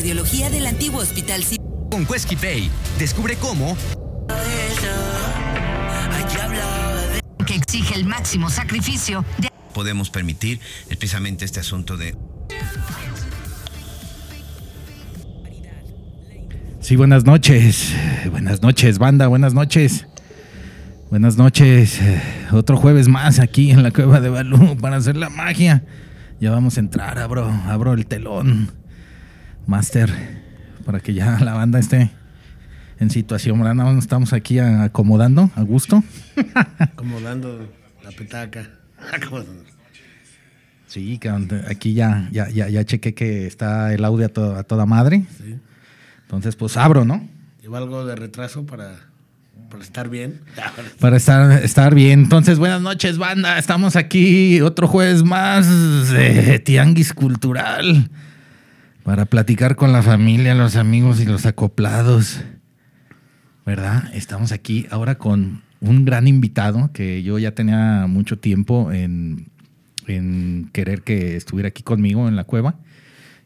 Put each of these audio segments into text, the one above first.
Cardiología del antiguo Hospital Civil. Con Quesky Pay, descubre cómo que exige el máximo sacrificio de podemos permitir especialmente este asunto de Sí, buenas noches. Buenas noches, banda, buenas noches. Buenas noches. Otro jueves más aquí en la cueva de Balú para hacer la magia. Ya vamos a entrar, abro, abro el telón. Master, para que ya la banda esté en situación, ¿verdad? Estamos aquí acomodando a gusto. Acomodando la petaca. Sí, aquí ya, ya, ya, ya chequé que está el audio a, to- a toda madre. Sí. Entonces, pues abro, ¿no? Lleva algo de retraso para, para estar bien. Para estar, estar bien. Entonces, buenas noches, banda. Estamos aquí otro jueves más de Tianguis Cultural para platicar con la familia, los amigos y los acoplados. ¿Verdad? Estamos aquí ahora con un gran invitado que yo ya tenía mucho tiempo en, en querer que estuviera aquí conmigo en la cueva,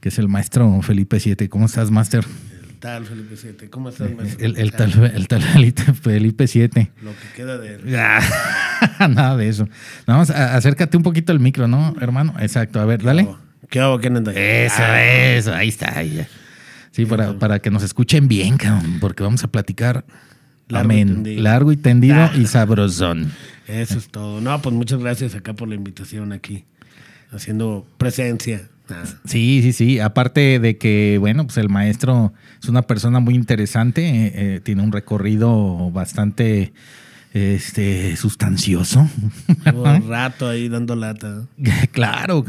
que es el maestro Felipe Siete. ¿Cómo estás, Master? El tal Felipe VII. ¿Cómo estás, maestro? El, el tal, el tal Felipe Siete. Lo que queda de él. Ah, Nada de eso. Vamos, acércate un poquito al micro, ¿no, hermano? Exacto. A ver, dale. ¿Qué hago? ¿Quién anda? Eso, Ah, eso. Ahí está. ahí ya. Sí, para, para que nos escuchen bien, cabrón, porque vamos a platicar. Largo y amén. tendido. Largo y tendido y sabrosón. Eso es todo. No, pues muchas gracias acá por la invitación aquí. Haciendo presencia. Ah, Sí, sí, sí. Aparte de que, bueno, pues el maestro es una persona muy interesante, eh, eh, tiene un recorrido bastante este, sustancioso. Un rato ahí dando lata. Claro,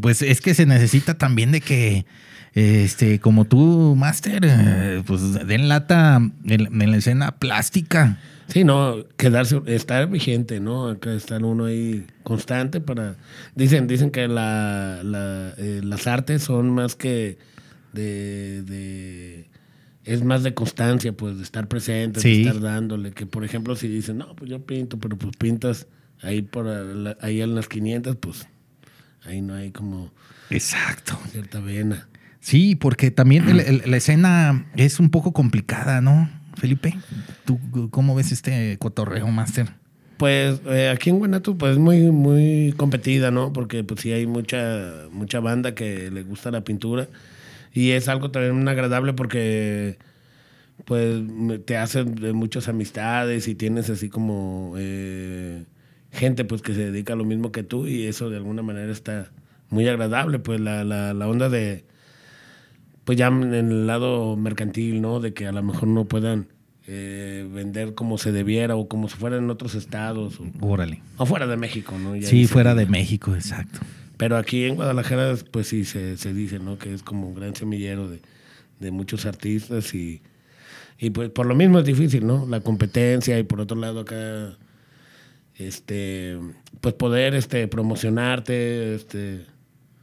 pues es que se necesita también de que, este, como tú, Master, eh, pues den lata en, en la escena plástica. Sí, no, quedarse, estar vigente, ¿no? Acá estar uno ahí constante para... Dicen, dicen que la, la, eh, las artes son más que de, de- Es más de constancia, pues, de estar presente, Sí. de estar dándole. Que, por ejemplo, si dicen, no, pues yo pinto, pero pues pintas ahí, por la- ahí en las 500, pues ahí no hay como Exacto. cierta vena. Sí, porque también el- el- la escena es un poco complicada, ¿no, Felipe? ¿Tú cómo ves este cotorreo, Master? Pues eh, aquí en Guanato pues es muy muy competida, ¿no? Porque pues sí hay mucha mucha banda que le gusta la pintura y es algo también agradable porque pues te hacen muchas amistades y tienes así como eh, gente pues que se dedica a lo mismo que tú y eso de alguna manera está muy agradable, pues la, la, la onda de pues ya en el lado mercantil, ¿no? De que a lo mejor no puedan eh, vender como se debiera o como si fuera en otros estados o, Órale. o fuera de México, ¿no? Ya Sí, fuera de México, exacto. Pero aquí en Guadalajara, pues sí, se, se dice, ¿no? Que es como un gran semillero de, de muchos artistas y, y pues por lo mismo es difícil, ¿no? La competencia y por otro lado acá, este, pues poder este, promocionarte, este,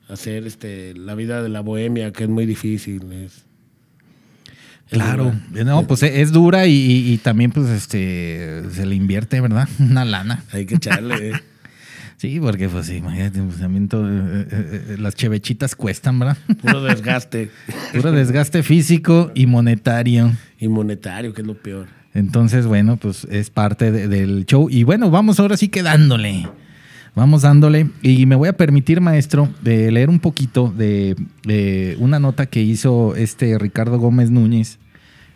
hacer este, la vida de la bohemia, que es muy difícil. Es, es Claro, dura. no, pues es dura y, y- y también pues este se le invierte, ¿verdad? Una lana. Hay que echarle. Sí, porque pues sí, imagínate, pues, también todo, eh, eh, eh, las chevechitas cuestan, ¿verdad? Puro desgaste. Puro desgaste físico y monetario. y monetario, que es lo peor. Entonces, bueno, pues es parte de- del show. Y bueno, vamos ahora sí que dándole. Vamos dándole. Y me voy a permitir, maestro, de leer un poquito de, de una nota que hizo este Ricardo Gómez Núñez,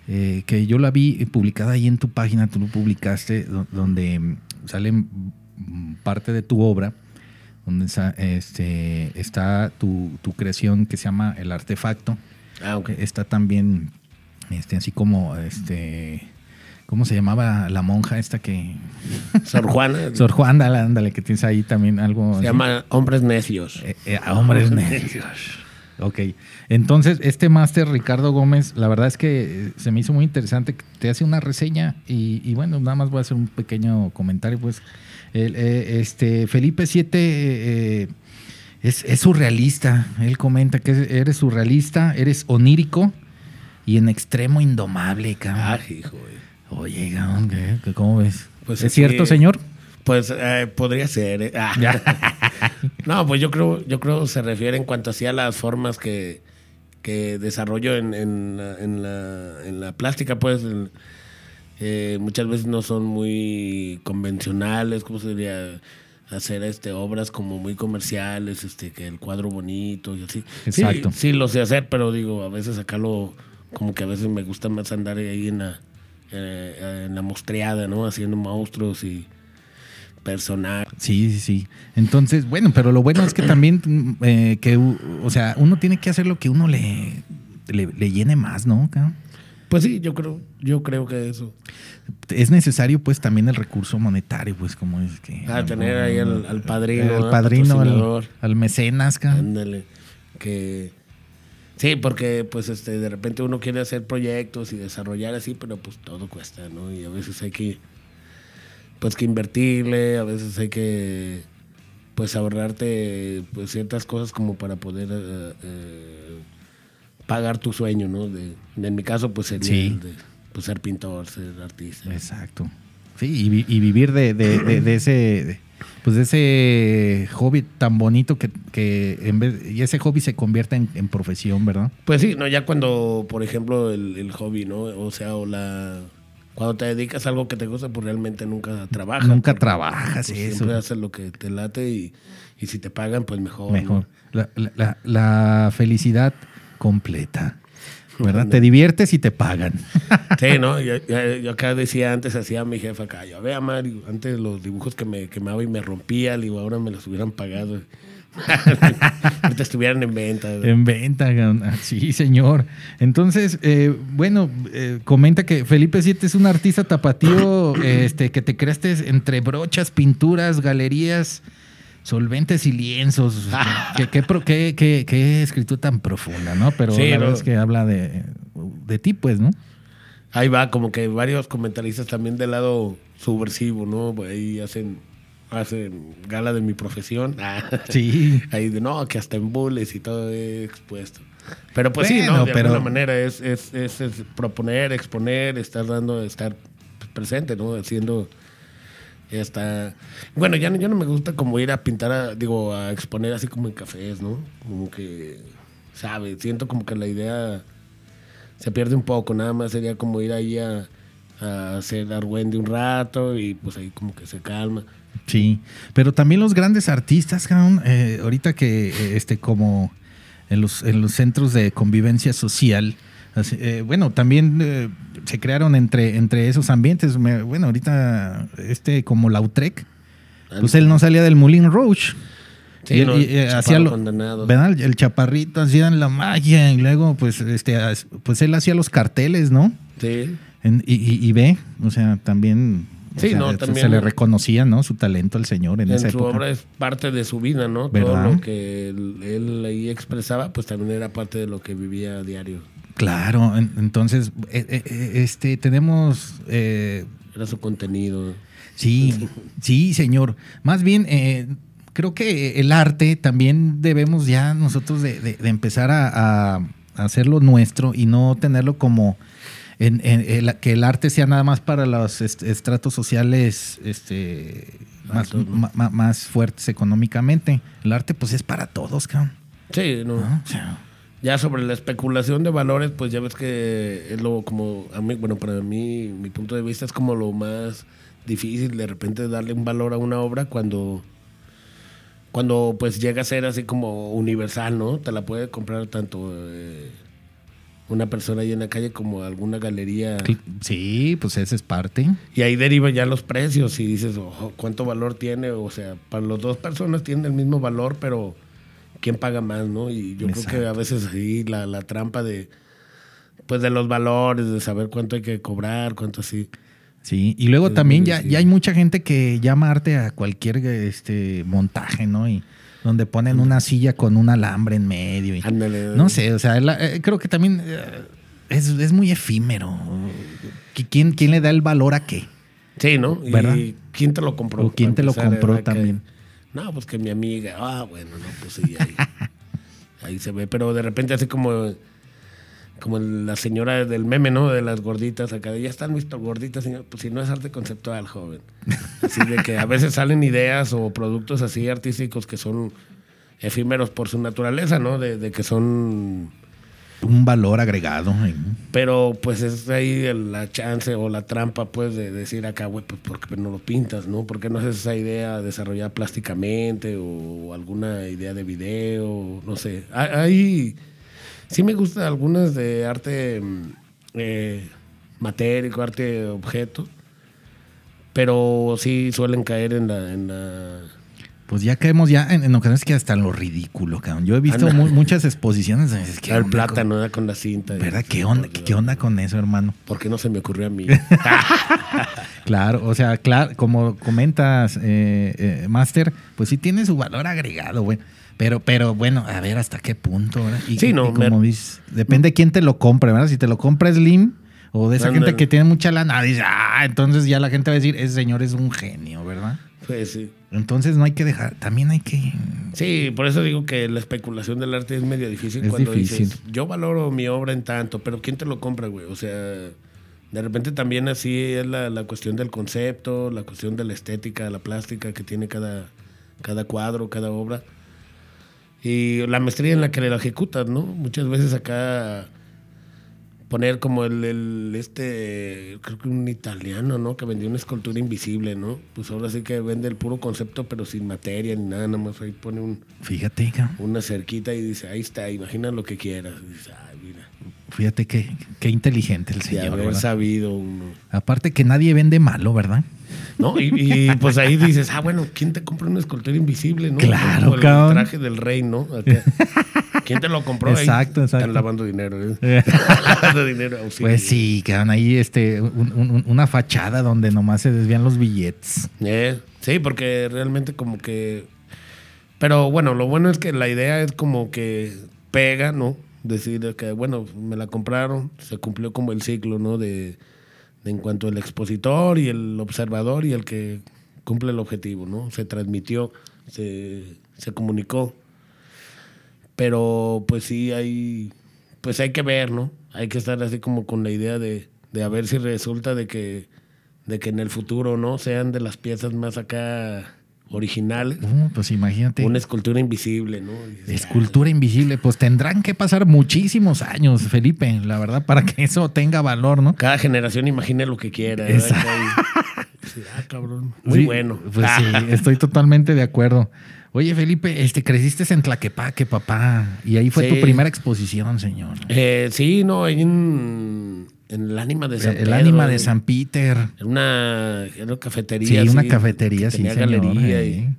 eh, que yo la vi publicada ahí en tu página, tú lo publicaste, do- donde sale mm, parte de tu obra, donde sa- este, está tu, tu creación que se llama El Artefacto. Ah. Está también, este, así como, este, ¿cómo se llamaba la monja esta que... Sor Juana. Sor Juan, ándale, ándale, que tienes ahí también algo... Se así. llama Hombres Necios. Eh, eh, hombres necios. Ok. Entonces, este máster, Ricardo Gómez, la verdad es que eh, se me hizo muy interesante. Te hace una reseña y, y bueno, nada más voy a hacer un pequeño comentario. Pues, El, eh, este Felipe 7 es, es surrealista. Él comenta que eres surrealista, eres onírico y en extremo indomable, cabrón. Ah, hijo. Oye, cabrón, ¿qué- qué- ¿cómo ves? Pues ¿Es es cierto, que- señor? Pues eh, podría ser. eh. Ah. no, pues yo creo, yo creo se refiere en cuanto hacía las formas que, que desarrollo en, en, la, en, la, en la plástica, pues en- eh, muchas veces no son muy convencionales, ¿cómo se diría? Hacer este, obras como muy comerciales, este, que el cuadro bonito y así. Sí, Exacto. Sí, lo sé hacer, pero digo, a veces sacarlo, como que a veces me gusta más andar ahí en la, eh, en la mostreada, ¿no? Haciendo monstruos y personajes. Sí, sí, sí. Entonces, bueno, pero lo bueno es que también, eh, que, o sea, uno tiene que hacer lo que uno le, le, le llene más, ¿no? Pues sí, yo creo, yo creo que eso. Es necesario, pues, también el recurso monetario, pues, como es que... Ah, tener ahí al, al padrino. al ¿no? padrino, al, mecenas. Ándale. Que. Sí, porque pues este, de repente uno quiere hacer proyectos y desarrollar así, pero pues todo cuesta, ¿no? Y a veces hay que. Pues que invertirle, a veces hay que. Pues ahorrarte pues ciertas cosas como para poder eh, eh, pagar tu sueño, ¿no? De, en mi caso, pues sería Sí. el de pues, ser pintor, ser artista. Exacto. Sí, y, vi- y vivir de, de- ese... pues de ese hobby tan bonito que, que en vez y ese hobby se convierta en, en profesión, ¿verdad? Pues sí, no, ya cuando, por ejemplo, el, el hobby, ¿no? O sea, o la cuando te dedicas a algo que te gusta, pues realmente nunca trabajas. Nunca porque, trabajas pues, eso. Siempre haces lo que te late y, y si te pagan, pues mejor. Mejor. la- la- la felicidad completa. ¿Verdad? Te diviertes y te pagan. Sí, ¿no? Yo, yo- yo acá decía antes, hacía mi jefa acá, yo vea, Mario, antes los dibujos que me quemaba y me rompía, le digo, ahora me los hubieran pagado. Ahorita estuvieran en venta. En venta, ah, sí, señor. Entonces, eh, bueno, eh, comenta que Felipe Siete es un artista tapatío este, que te creaste entre brochas, pinturas, galerías, solventes y lienzos. qué, qué, pro- qué- qué- qué escritura tan profunda, ¿no? Pero Sí, la ¿no? verdad es que habla de, de ti, pues, ¿no? Ahí va, como que varios comentaristas también del lado subversivo, ¿no? Ahí hacen, hacen gala de mi profesión. Sí. Ahí de, no, que hasta en bulles y todo he expuesto. Pero pues sí, ¿no? De pero- alguna manera es, es, es, es proponer, exponer, estar dando, estar presente, ¿no? Haciendo esta... Bueno, ya no, ya no me gusta como ir a pintar, a- digo, a exponer así como en cafés, ¿no? Como que, ¿sabes? Siento como que la idea se pierde un poco, nada más sería como ir ahí a, a hacer argüende un rato y pues ahí como que se calma. Sí, pero también los grandes artistas, eh, ahorita que eh, este como en los, en los centros de convivencia social, así, eh, bueno, también eh, se crearon entre, entre esos ambientes. Me- bueno, ahorita este como Lautrec, pues él no salía del Moulin Rouge. Sí, Y él- no, y, el eh, hacía lo-. ¿verdad? El chaparrito hacía la magia y luego pues este pues él hacía los carteles, ¿no? Sí. En- y, y- y ve, o sea, también, o Sí, sea, no, se- también- se le reconocía, ¿no? Su talento al señor en, En esa su época. obra es parte de su vida, ¿no? ¿Verdad? Todo lo que él, él ahí expresaba, pues también era parte de lo que vivía a diario. Claro, en- entonces, eh, eh, eh, este, tenemos, eh, Era su contenido. sí, sí, señor. Más bien, eh, creo que el arte también debemos ya nosotros de, de- de empezar a, hacerlo nuestro y no tenerlo como en, en- el- que el arte sea nada más para los est- estratos sociales este, más fuertes económicamente. El arte, pues, es para todos, cabrón. Sí, no. ¿no? O sea, Ya sobre la especulación de valores, pues ya ves que es lo como, a mí, bueno, para mí, mi punto de vista es como lo más difícil de repente darle un valor a una obra cuando, cuando pues llega a ser así como universal, ¿no? Te la puede comprar tanto eh, una persona ahí en la calle como alguna galería. sí, pues esa es parte. Y ahí derivan ya los precios y dices, ojo, ¿cuánto valor tiene? O sea, para las dos personas tienen el mismo valor, pero ¿quién paga más, no? Y yo creo que a veces ahí la, la trampa de, pues de los valores, de saber cuánto hay que cobrar, cuánto así. Sí, y luego Es también ya, ya hay mucha gente que llama arte a cualquier este montaje, ¿no? Y donde ponen una silla con un alambre en medio. Y, Ándale. no sé, o sea, la- eh, creo que también eh, es, es muy efímero. ¿Qui- ¿Quién, ¿Quién le da el valor a qué? Sí, ¿no? Y ¿Verdad? ¿quién te lo compró? O quién te lo compró también. No, pues que mi amiga. Ah, bueno, no, pues sí, ahí, ahí se ve. Pero de repente así como, como la señora del meme, ¿no? De las gorditas acá. de, Ya están mis gorditas, señor. Pues si no es arte conceptual, joven. Así de que a veces salen ideas o productos así artísticos que son efímeros por su naturaleza, ¿no? De, de que son Un valor agregado. Pero pues es ahí la chance o la trampa pues de decir acá, güey, pues ¿por qué no lo pintas, no? ¿Por qué no haces esa idea desarrollada plásticamente o alguna idea de video? No sé. Ah, Ahí sí me gustan algunas de arte mm, eh, matérico, arte objeto, pero sí suelen caer. En la Pues ya caemos ya en, en ocasiones que hasta en lo ridículo, cabrón. Yo he visto mu- muchas exposiciones. Es que el plátano con- la cinta. ¿Verdad? ¿Qué onda, qué, qué onda con eso, hermano? ¿Por qué no se me ocurrió a mí? Claro, o sea, claro, como comentas, eh, eh, Master, pues sí tiene su valor agregado, güey. Pero, pero bueno, a ver hasta qué punto, ¿verdad? Y, Sí, no, y como me- dices, depende de quién te lo compre, ¿verdad? Si te lo compra Slim o de esa gente que tiene mucha lana, dice, ah, entonces ya la gente va a decir, ese señor es un genio, ¿verdad? pues sí. Entonces no hay que dejar, también hay que... Sí, por eso digo que la especulación del arte es medio difícil Es cuando difícil. dices, yo valoro mi obra en tanto, pero ¿quién te lo compra, güey? O sea, de repente también así es la, la cuestión del concepto, la cuestión de la estética, la plástica que tiene cada, cada cuadro, cada obra. Y la maestría en la que lo ejecutas, ¿no? Muchas veces acá poner como el, el- este, creo que un italiano, ¿no? Que vendió una escultura invisible, ¿no? Pues ahora sí que vende el puro concepto, pero sin materia ni nada, nada más ahí pone un, Fíjate, cabrón, una cerquita y dice, ahí está, imagina lo que quieras. Y dice, ay, mira, fíjate qué, qué inteligente el de señor, haber ¿verdad? sabido uno. Aparte que nadie vende malo, ¿verdad? ¿No? Y, y, pues ahí dices, ah, bueno, ¿quién te compró una escultura invisible, no? Claro, Como el cabrón. traje del rey, ¿no? Acá. ¿Quién te lo compró? Ahí Exacto, exacto. Están lavando dinero, ¿eh? lavando dinero. auxilio. Pues sí, quedan ahí este, un- un- una fachada donde nomás se desvían los billetes. Eh, sí, porque realmente como que... Pero bueno, lo bueno es que la idea es como que pega, ¿no? Decir que, bueno, me la compraron, se cumplió como el ciclo, ¿no? De, de en cuanto al expositor y el observador y el que cumple el objetivo, ¿no? Se transmitió, se, se comunicó. Pero pues sí hay, pues hay que ver, ¿no? Hay que estar así como con la idea de, de a ver si resulta de que, de que en el futuro, ¿no? Sean de las piezas más acá originales. Uh, pues imagínate. Una escultura invisible, ¿no? Dices, Escultura invisible, pues tendrán que pasar muchísimos años, Felipe, la verdad, para que eso tenga valor, ¿no? Cada generación imagine lo que quiera. Exacto. Sí, ah, cabrón. Muy Sí, bueno. Pues sí, estoy totalmente de acuerdo. Oye, Felipe, este, creciste en Tlaquepaque, papá, y ahí fue Sí. tu primera exposición, señor. Eh, sí, no, en, en el ánima de San el Pedro, ánima de San Peter. En una, en una cafetería. Sí, una cafetería, sí, tenía señor. galería. eh.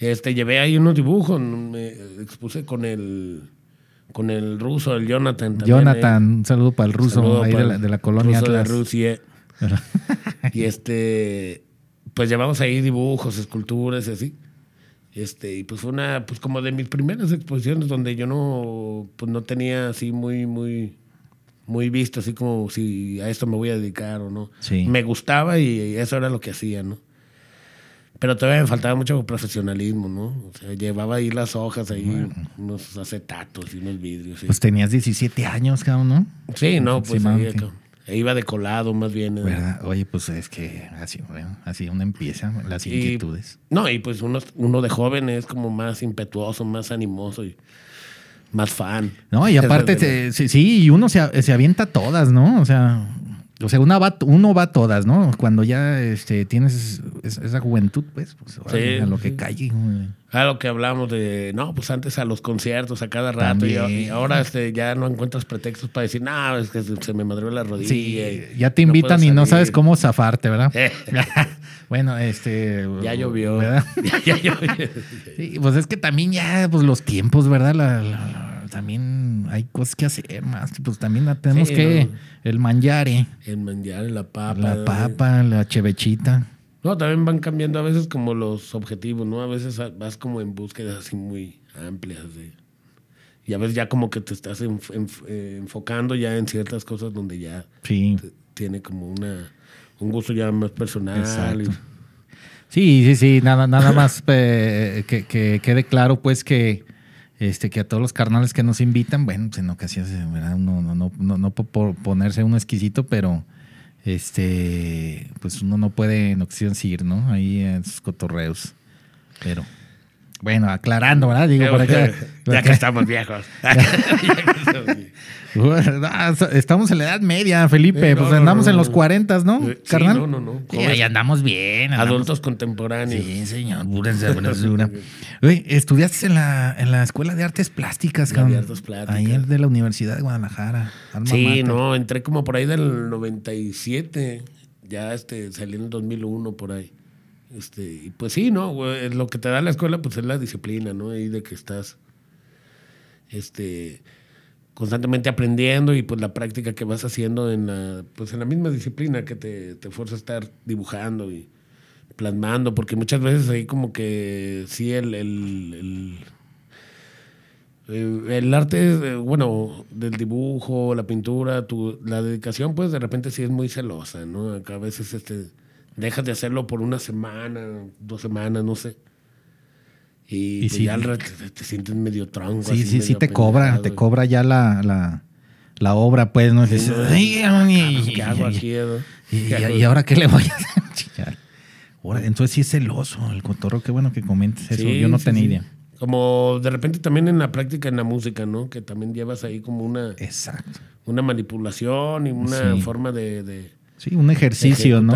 Y, este, llevé ahí unos dibujos. Me expuse con el, con el ruso, el Jonathan. también, Jonathan, eh. un saludo para el ruso ahí de la, el de la colonia ruso de Atlas. Rusia. y este, pues llevamos ahí dibujos, esculturas y así. Este, y pues fue una, pues como de mis primeras exposiciones donde yo no, pues no tenía así muy, muy, muy visto, así como si a esto me voy a dedicar o no. Sí. Me gustaba y eso era lo que hacía, ¿no? Pero todavía me faltaba mucho profesionalismo, ¿no? O sea, llevaba ahí las hojas, ahí unos acetatos y unos vidrios. sí. Pues tenías 17 años, cabrón, ¿no? Sí, no, pues ahí, aproximadamente. acá. E iba de colado más bien. ¿eh? ¿Verdad? Oye, pues es que así, bueno, así uno empieza las Y- inquietudes. No, y pues uno, uno de joven es como más impetuoso, más animoso y más fan. No, y aparte, sí, sí, y uno se, se avienta todas, ¿no? O sea, o sea una va, uno va a todas, ¿no? Cuando ya este, tienes es- esa juventud, pues, pues a lo que sí. calle. Ah, lo que hablamos de, no, pues antes a los conciertos, a cada rato, y, ahora este, ya no encuentras pretextos para decir, no, es que se, me madrió la rodilla. Sí, y ya te no invitan y no salir". sabes cómo zafarte, ¿verdad? bueno, este... Ya llovió. ¿verdad? ya, ya llovió. Sí, pues es que también ya, pues los tiempos, ¿verdad? La- la- la- también hay cosas que hacer más. Pues también tenemos Sí, que... no. El manjare, El manjar, la papa. la papa, la chevechita. No, también van cambiando a veces como los objetivos, ¿no? A veces vas como en búsquedas así muy amplias de... Y a veces ya como que te estás enf- enf- eh, enfocando ya en ciertas cosas donde ya Sí. tiene como una un gusto ya más personal. Exacto. Sí, sí, sí, nada, nada más eh, que, que quede claro, pues que este que a todos los carnales que nos invitan, bueno, pues en ocasiones, ¿verdad? Uno no, no, no, no por- ponerse uno exquisito, pero este, pues uno no puede en ocasiones ir, ¿no? Ahí en sus cotorreos. Pero, Bueno, aclarando, ¿verdad? Digo, por acá. ya que estamos viejos. Ya que estamos viejos. Ah, Estamos en la edad media, Felipe. Eh, no, pues andamos no, en los 40, ¿no? Sí, Carnal. no, no, no. Sí, ahí andamos bien. andamos- Adultos contemporáneos. Sí, señor, sabrosura. Oye, estudiaste en la, en la Escuela de Artes Plásticas, cabrón. de Artes Plásticas. Ahí es de la Universidad de Guadalajara. alma Sí, no, entré como por ahí del 97. Ya este, salí en el 2001 por ahí. Este, y pues sí, ¿no? Lo que te da la escuela pues es la disciplina, ¿no? Ahí de que estás este constantemente aprendiendo y pues la práctica que vas haciendo en la pues en la misma disciplina que te, te fuerza a estar dibujando y plasmando, porque muchas veces ahí como que sí el, el, el el arte, eh, bueno, del dibujo, la pintura, tu, la dedicación, pues de repente sí es muy celosa, ¿no? Acá a veces este, dejas de hacerlo por una semana, dos semanas, no sé. Y, Y pues sí. ya te, te sientes medio tronco. Sí, así, sí, sí te cobra, te cobra ya la, la, la obra, pues, ¿no? Dices, no, "Ay, y- ¿Qué hago aquí? Y, ahora qué le voy a hacer? Ahora, entonces sí es celoso el cotorro, qué bueno que comentes eso. Sí, Yo no tenía idea. Como de repente también en la práctica en la música, ¿no? Que también llevas ahí como una, Exacto. una manipulación y una forma de- de, Sí, un ejercicio, ¿no?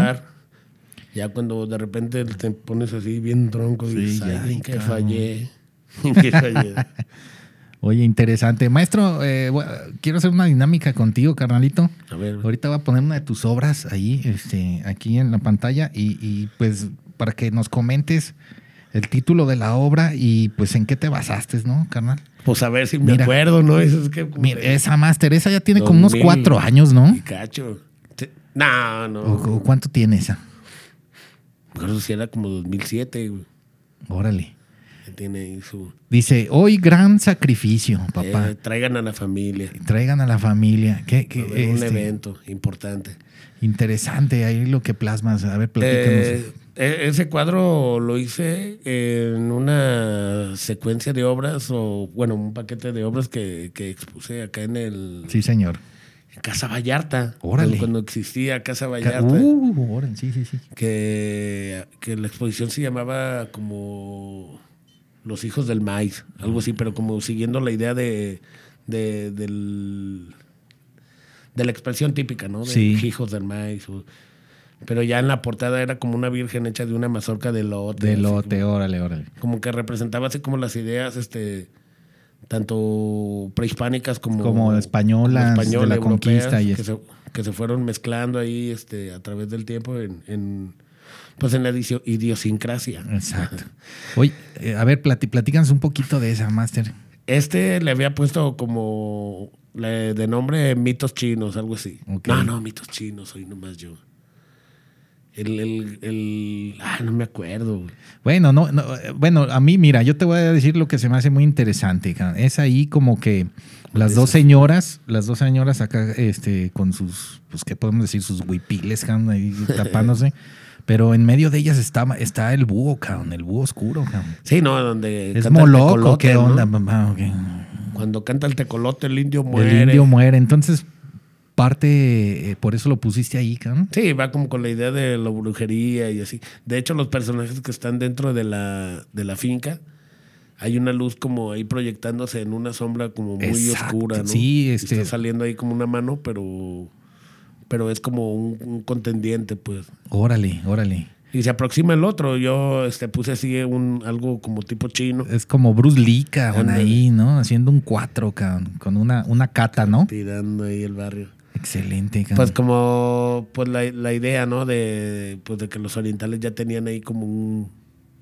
Ya cuando de repente te pones así bien tronco y Sí, dices, ya, "Ay, que cabrón". fallé. que fallé. Oye, interesante. Maestro, eh, quiero hacer una dinámica contigo, carnalito. A ver, Ahorita voy a poner una de tus obras ahí, este, aquí en la pantalla y, y, pues para que nos comentes el título de la obra y pues en qué te basaste, ¿no, carnal? pues a ver si me Mira. acuerdo, ¿no? Eso es que Mira, esa máster, esa ya tiene como unos 2000 cuatro años, ¿no? y cacho. No, no. ¿O, o cuánto tiene esa? Acuerdo si era como 2007, güey. Órale. Que Tiene ahí su... Dice, hoy gran sacrificio, papá. eh, traigan a la familia. Traigan a la familia. Qué, qué, un este, evento importante. Interesante ahí lo que plasmas. A ver, platícanos. Eh, e- ese cuadro lo hice en una secuencia de obras, o bueno, un paquete de obras que, que expuse acá en el sí, señor. Casa Vallarta. Órale. Cuando, existía Casa Ca- Vallarta. Uh, órale, sí, sí, sí. que, que la exposición se llamaba como Los hijos del maíz, algo así, pero como siguiendo la idea de, de, del- de la expresión típica, ¿no? De Sí. hijos del maíz. o- pero ya en la portada era como una virgen hecha de una mazorca de lote. De lote, órale, órale. Como, que representaba así como las ideas, este tanto prehispánicas como, Como españolas, de la conquista y que, se, que se fueron mezclando ahí este, a través del tiempo en, en, pues en la idiosincrasia. Exacto. Oye, eh, a ver, plati- platícanos un poquito de esa, Master. Este le había puesto como de nombre mitos chinos, algo así. No, no, mitos chinos, soy nomás yo. El, el, el ah, no me acuerdo. güey. Bueno, no, no, bueno, a mí, mira, yo te voy a decir lo que se me hace muy interesante. Es ahí como que las dos señoras, las dos señoras acá, este, con sus, pues, ¿qué podemos decir? Sus huipiles, cabrón, ahí tapándose. Pero en medio de ellas está, está el búho, cabrón, el búho oscuro, cabrón. Sí, no, donde ¿Es moloco? ¿Qué ¿no? onda? mamá? Ok. Cuando canta el tecolote, el indio muere. El indio muere. Entonces, parte, eh, por eso lo pusiste ahí, cabrón. Sí, va como con la idea de la brujería y así. De hecho, los personajes que están dentro de la, de la finca, hay una luz como ahí proyectándose en una sombra como muy Exacto, oscura, ¿no? sí, este- Está saliendo ahí como una mano, pero, pero es como un, un contendiente, pues. Órale, órale. Y se aproxima el otro. Yo este, puse así un, algo como tipo chino, Es como Bruce Lee, cabrón, ahí, ¿no? Haciendo un cuatro, cabrón, con una, una cata, ¿no? tirando ahí el barrio. Excelente, cabrón. Pues como pues la, la idea, ¿no? De, pues de que los orientales ya tenían ahí como un-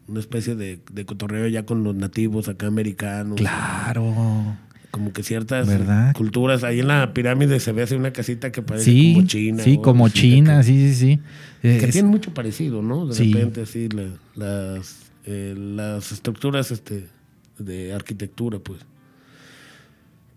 una especie de, de cotorreo ya con los nativos acá americanos. Claro. Como que ciertas ¿Verdad? culturas. Ahí en la pirámide se ve así una casita que parece Sí, como china. sí, como China, Que, sí, sí, sí. Que es- tiene mucho parecido, ¿no? De Sí. repente, así, la- las, eh, las estructuras este, de arquitectura, pues.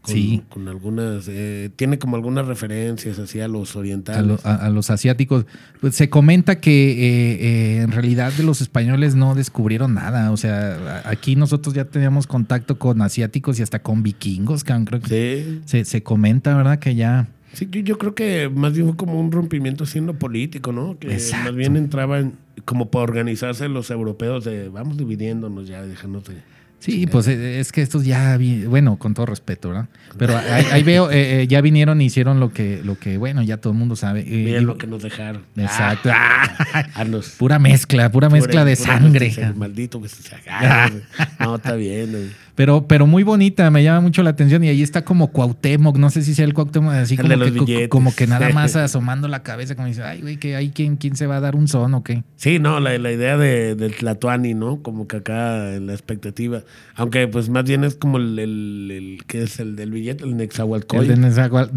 Con, Sí. Con algunas. eh, tiene como algunas referencias así a los a, orientales. lo- a- a los asiáticos. Pues se comenta que eh, eh, en realidad de los españoles no descubrieron nada. O sea, a- aquí nosotros ya teníamos contacto con asiáticos y hasta con vikingos, cabrón. Creo que Sí. se, se comenta, ¿verdad? Que ya Sí, yo, yo creo que más bien fue como un rompimiento siendo político, ¿no? Que Exacto. más bien entraban como para organizarse los europeos de vamos dividiéndonos ya, dejándonos de... Sí, pues eh, es que estos ya, vi- bueno, con todo respeto, ¿verdad? Pero ahí, ahí veo, eh, eh, ya vinieron y hicieron lo que, lo que, bueno, ya todo el mundo sabe. Eh, lo que nos dejaron. Exacto. Ah, Pura mezcla, pura mezcla de pura sangre. mezcla, Maldito que se saca. No, está bien. Pero, pero muy bonita, me llama mucho la atención. Y ahí está como Cuauhtémoc, no sé si sea el Cuauhtémoc, así El como que, billetes. como que nada más asomando la cabeza, como dice, ay, güey, que hay quien, quién se va a dar un son o qué. Sí, no, la, la idea de, del Tlatuani, ¿no? Como que acá en la expectativa. Aunque pues más bien es como el, el, el- que es el del billete, el El Nexahualcoy. de Nezahual-.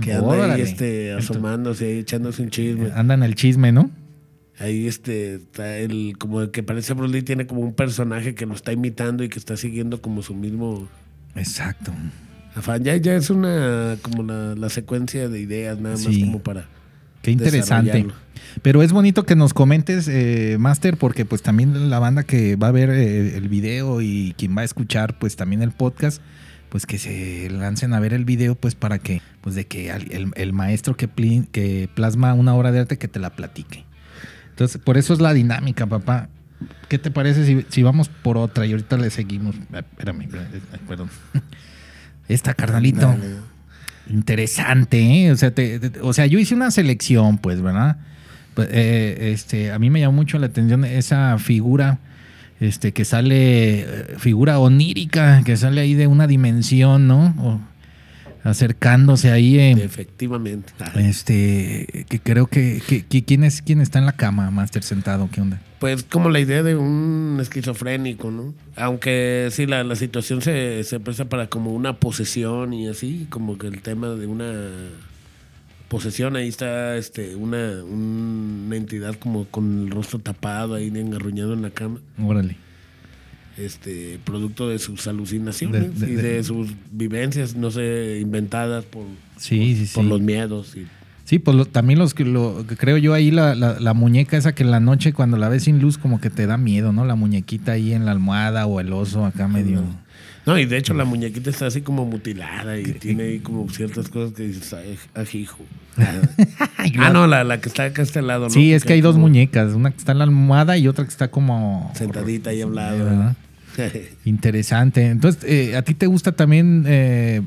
Que anda ahí este, asomándose, ahí, echándose un chisme. Anda en el chisme, ¿no? Ahí este, está el, como el que parece Bruce Lee, tiene como un personaje que lo está imitando y que está siguiendo como su mismo Exacto. afán. Ya, ya es una, como la, la secuencia de ideas, nada más Sí. como para... Qué interesante. Pero es bonito que nos comentes, eh, Master, porque pues también la banda que va a ver eh, el video y quien va a escuchar pues también el podcast, pues que se lancen a ver el video pues para que, pues de que el, el maestro que, pli- que plasma una obra de arte que te la platique. Entonces, por eso es la dinámica, papá. ¿Qué te parece si, si vamos por otra y ahorita le seguimos? Ah, Espérame, espérame, eh, perdón. Esta, carnalito. Dale. Interesante, ¿eh? O sea, te- te- o sea, yo hice una selección, pues, ¿verdad? Pues, eh, este, a mí me llamó mucho la atención esa figura, este, que sale, eh, figura onírica, que sale ahí de una dimensión, ¿no? O acercándose ahí, eh, Efectivamente. este, que creo que, que- que- ¿quién es, quién está en la cama, Master, sentado? ¿Qué onda? Pues como la idea de un esquizofrénico, ¿no? Aunque sí, la, la situación se, se presta para como una posesión y así, como que el tema de una posesión, ahí está este una, una entidad como con el rostro tapado, ahí engarruñado en la cama, Órale. Este producto de sus alucinaciones De- de- y de- de sus vivencias, no sé, inventadas por, Sí, por, sí, por sí. los miedos. Y, Sí, pues lo- también los que lo creo yo ahí la, la- la muñeca esa que en la noche cuando la ves sin luz como que te da miedo, ¿no? La muñequita ahí en la almohada o el oso acá medio. No, y de hecho la muñequita está así como mutilada y tiene ahí como ciertas cosas que dices, ajijo. ah, no, la, la que está acá a este lado, ¿no? Sí, es que hay dos como muñecas, una que está en la almohada y otra que está como Sentadita ahí a un lado. ¿verdad? Interesante. Entonces, eh, ¿a ti te gusta también eh,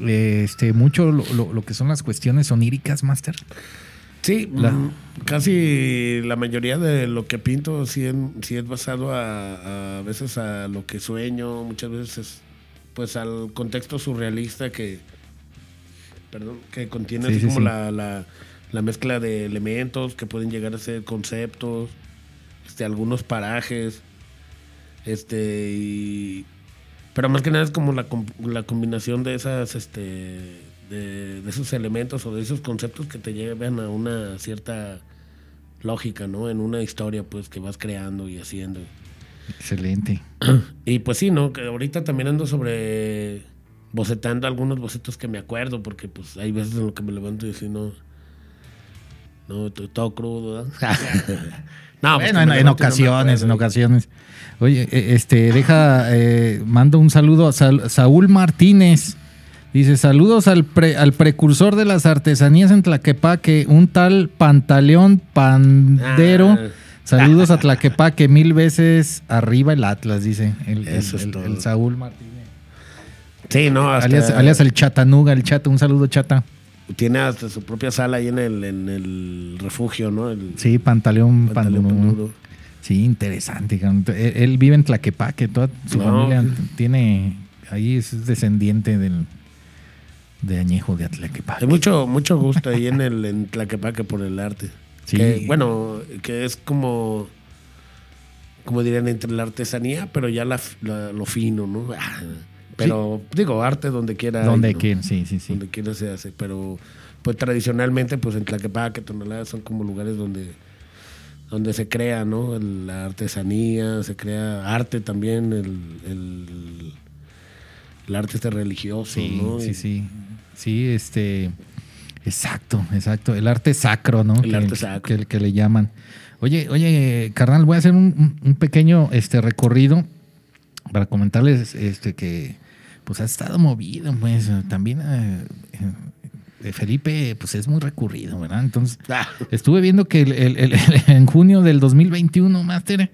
eh, este mucho lo, lo- lo que son las cuestiones oníricas, Master? sí, La- mm, casi la mayoría de lo que pinto sí, en- sí es basado a, a veces a lo que sueño, muchas veces pues al contexto surrealista que, perdón, que contiene Sí, así sí, como la- la mezcla de elementos que pueden llegar a ser conceptos, este, algunos parajes, este, y, pero más que nada es como la, la combinación de esas, este, de, de esos elementos o de esos conceptos que te llevan a una cierta lógica, ¿no? En una historia, pues, que vas creando y haciendo. Excelente. Y pues sí, ¿no? Que ahorita también ando sobre bocetando algunos bocetos que me acuerdo, porque pues hay veces en lo que me levanto y así, no. No, estoy todo crudo, ¿verdad? no, pues, bueno, en, ocasiones, en ocasiones. Oye, eh, este, deja, eh, mando un saludo a Saúl Martínez. Dice, saludos al, pre- al precursor de las artesanías en Tlaquepaque, un tal Pantaleón Pandero. Ah. Saludos a Tlaquepaque, mil veces arriba el Atlas, dice el Saúl Martínez. Sí, no, hasta Alias, alias el Chatanuga, el Chata. Un saludo, Chata. Tiene hasta su propia sala ahí en el, en el refugio, ¿no? El Sí, Pantaleón Pantaleón Panduro. Panduro. Sí, interesante. Él, él vive en Tlaquepaque, toda su No, familia tiene, ahí es descendiente del de Añejo de Hay Tlaquepaque. mucho, mucho gusto ahí en el en Tlaquepaque por el arte. Sí. Que, bueno, que es como, como dirían, entre la artesanía, pero ya la, la- lo fino, ¿no? Pero digo, arte donde quiera. Donde quiera, sí, sí, sí. Donde quiera se hace. Pero pues tradicionalmente, pues en Tlaquepaque, Tonalá, son como lugares donde donde se crea, ¿no? La artesanía, se crea arte también, el, el, el arte este religioso, Sí, ¿no? sí, sí. Sí, este. Exacto, exacto. El arte sacro, ¿no? El que, arte sacro. Que, que le llaman. Oye, oye, carnal, voy a hacer un- un pequeño este, recorrido para comentarles este, que pues ha estado movido, pues también eh, eh, Felipe, pues es muy recurrido, ¿verdad? Entonces, Ah. estuve viendo que el- el- el- en junio del 2021, Master,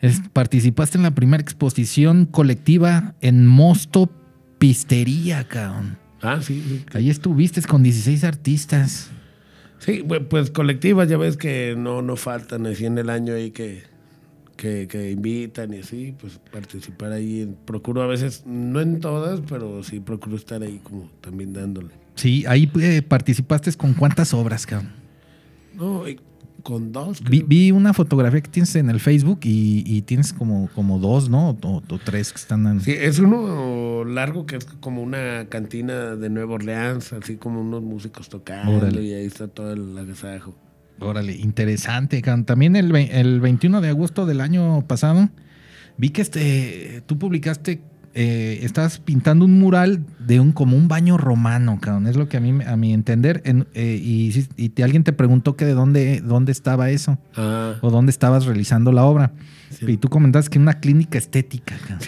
es- participaste en la primera exposición colectiva en Mosto Pistería, cabrón. Ah, sí, sí. Ahí estuviste con 16 artistas. Sí, bu- pues colectivas, ya ves que no, no faltan así en el año ahí que, que, que invitan y así, pues participar ahí. en- procuro a veces, no en todas, pero sí procuro estar ahí como también dándole. Sí, ahí eh, participaste con cuántas obras, cabrón. No, y con dos. Vi, vi una fotografía que tienes en el Facebook y, y tienes como, como dos, ¿no? O, o tres que están en... Sí, es uno largo que es como una cantina de Nueva Orleans, así como unos músicos tocando Órale. y ahí está todo el agasajo. Órale, interesante. También el, el 21 de agosto del año pasado vi que este, tú publicaste, eh, estabas pintando un mural de un como un baño romano, cabrón. Es lo que a mí, a mi entender, en- eh, y, sí- y te- alguien te preguntó que de dónde, dónde estaba eso Ah, o dónde estabas realizando la obra. Sí. Y tú comentaste que una clínica estética. cabrón.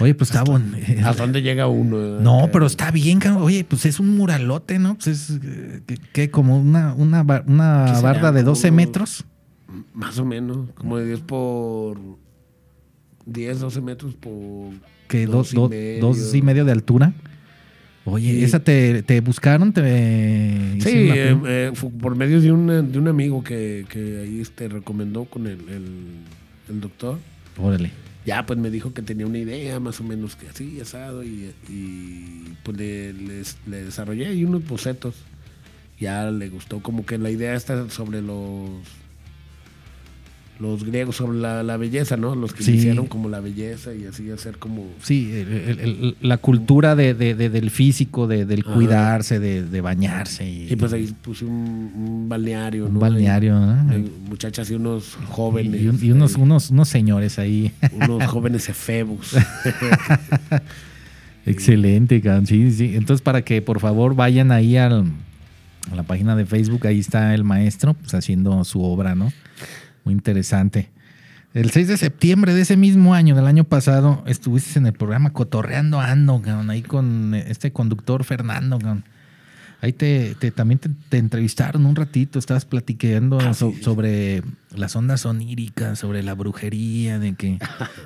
Oye, pues está bon- eh, ¿a dónde llega uno? No, pero está bien, cabrón. Oye, pues es un muralote, ¿no? Pues es eh, que, como una, una, una barda de 12 Como- metros. Más o menos, como de 10 por 10, 12 metros por Que dos dos, y dos, y medio de altura. Oye, Sí. ¿esa te, te buscaron? ¿Te Sí, eh, prueba? eh, por medio de, una- de un amigo que, que ahí este, recomendó con el, el- el doctor. Órale. Ya, pues me dijo que tenía una idea más o menos que así, asado, y, y, pues le, desarrollé ahí unos bocetos. Ya le gustó como que la idea está sobre los los griegos, sobre la, la belleza, ¿no? Los que Sí. iniciaron como la belleza y así hacer como... Sí, el- el- el- la cultura de, de- de- del físico, de, del Ajá. cuidarse, de, de bañarse. Y, Y pues ahí puse un, un balneario, un ¿no? balneario, ¿no? Hay muchachas y unos jóvenes. Y, un- y unos, eh, unos, unos señores ahí. unos jóvenes efebos. Excelente. Sí, sí. Entonces, para que por favor vayan ahí al- a la página de Facebook, ahí está el maestro pues, haciendo su obra, ¿no? Muy interesante. El 6 de septiembre de ese mismo año, del año pasado, estuviste en el programa Cotorreando Ando, cabrón, ahí con este conductor Fernando, cabrón. Ahí te, te- también te, te entrevistaron un ratito, estabas platicando Ah, so- sí. sobre las ondas oníricas, sobre la brujería, de que...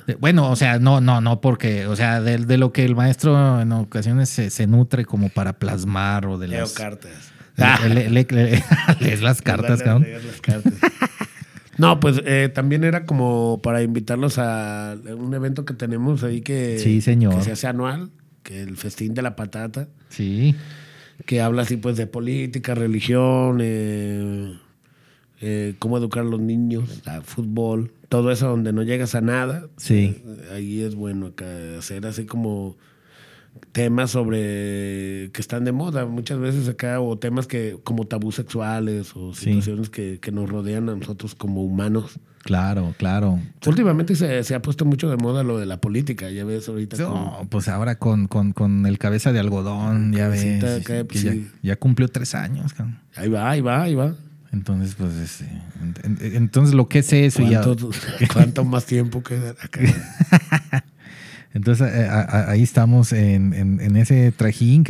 de- bueno, o sea, no, no, no, porque, o sea, de, de lo que el maestro en ocasiones se, se nutre como para plasmar o de Leo las... cartas. Le- le- le- le- lees las cartas, cabrón. leer las cartas. No, pues eh, también era como para invitarlos a un evento que tenemos ahí que, Sí, señor. que se hace anual, que el Festín de la Patata, Sí, que habla así pues de política, religión, eh, eh, cómo educar a los niños, a fútbol, todo eso donde no llegas a nada. Sí. eh, ahí es bueno acá hacer así como temas sobre que están de moda muchas veces acá o temas que como tabú sexuales o Sí. situaciones que, que nos rodean a nosotros como humanos. claro, claro. Últimamente se, se ha puesto mucho de moda lo de la política, ya ves ahorita con- No, pues ahora con, con, con el cabeza de algodón, ya ves. Acá, pues ya, sí. ya cumplió tres años, cabrón. ahí va, ahí va, ahí va. Entonces, pues, este, en- en- entonces lo que es eso ya. ¿Cuánto, cuánto más tiempo queda acá? Entonces eh, a- ahí estamos en, en- en ese trajín.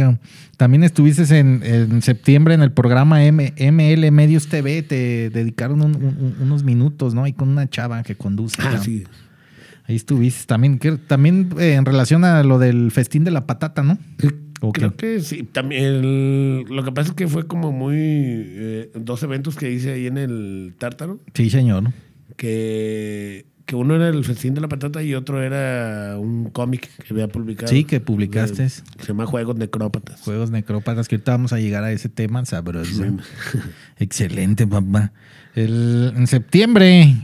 También estuviste en, en septiembre en el programa M- ML Medios TV, te dedicaron un- un- unos minutos, ¿no? Ahí con una chava que conduce. Ah, sí. Ahí estuviste también, que- también eh, en relación a lo del festín de la patata, ¿no? ¿O Creo qué? que sí. También el- lo que pasa es que fue como muy eh, dos eventos que hice ahí en el Tártaro, Sí, señor. que, que uno era el festín de la patata y otro era un cómic que había publicado. Sí, que publicaste. De- se llama Juegos Necrópatas. Juegos necrópatas, que ahorita vamos a llegar a ese tema sabroso. Sí. Excelente, papá. El- en septiembre,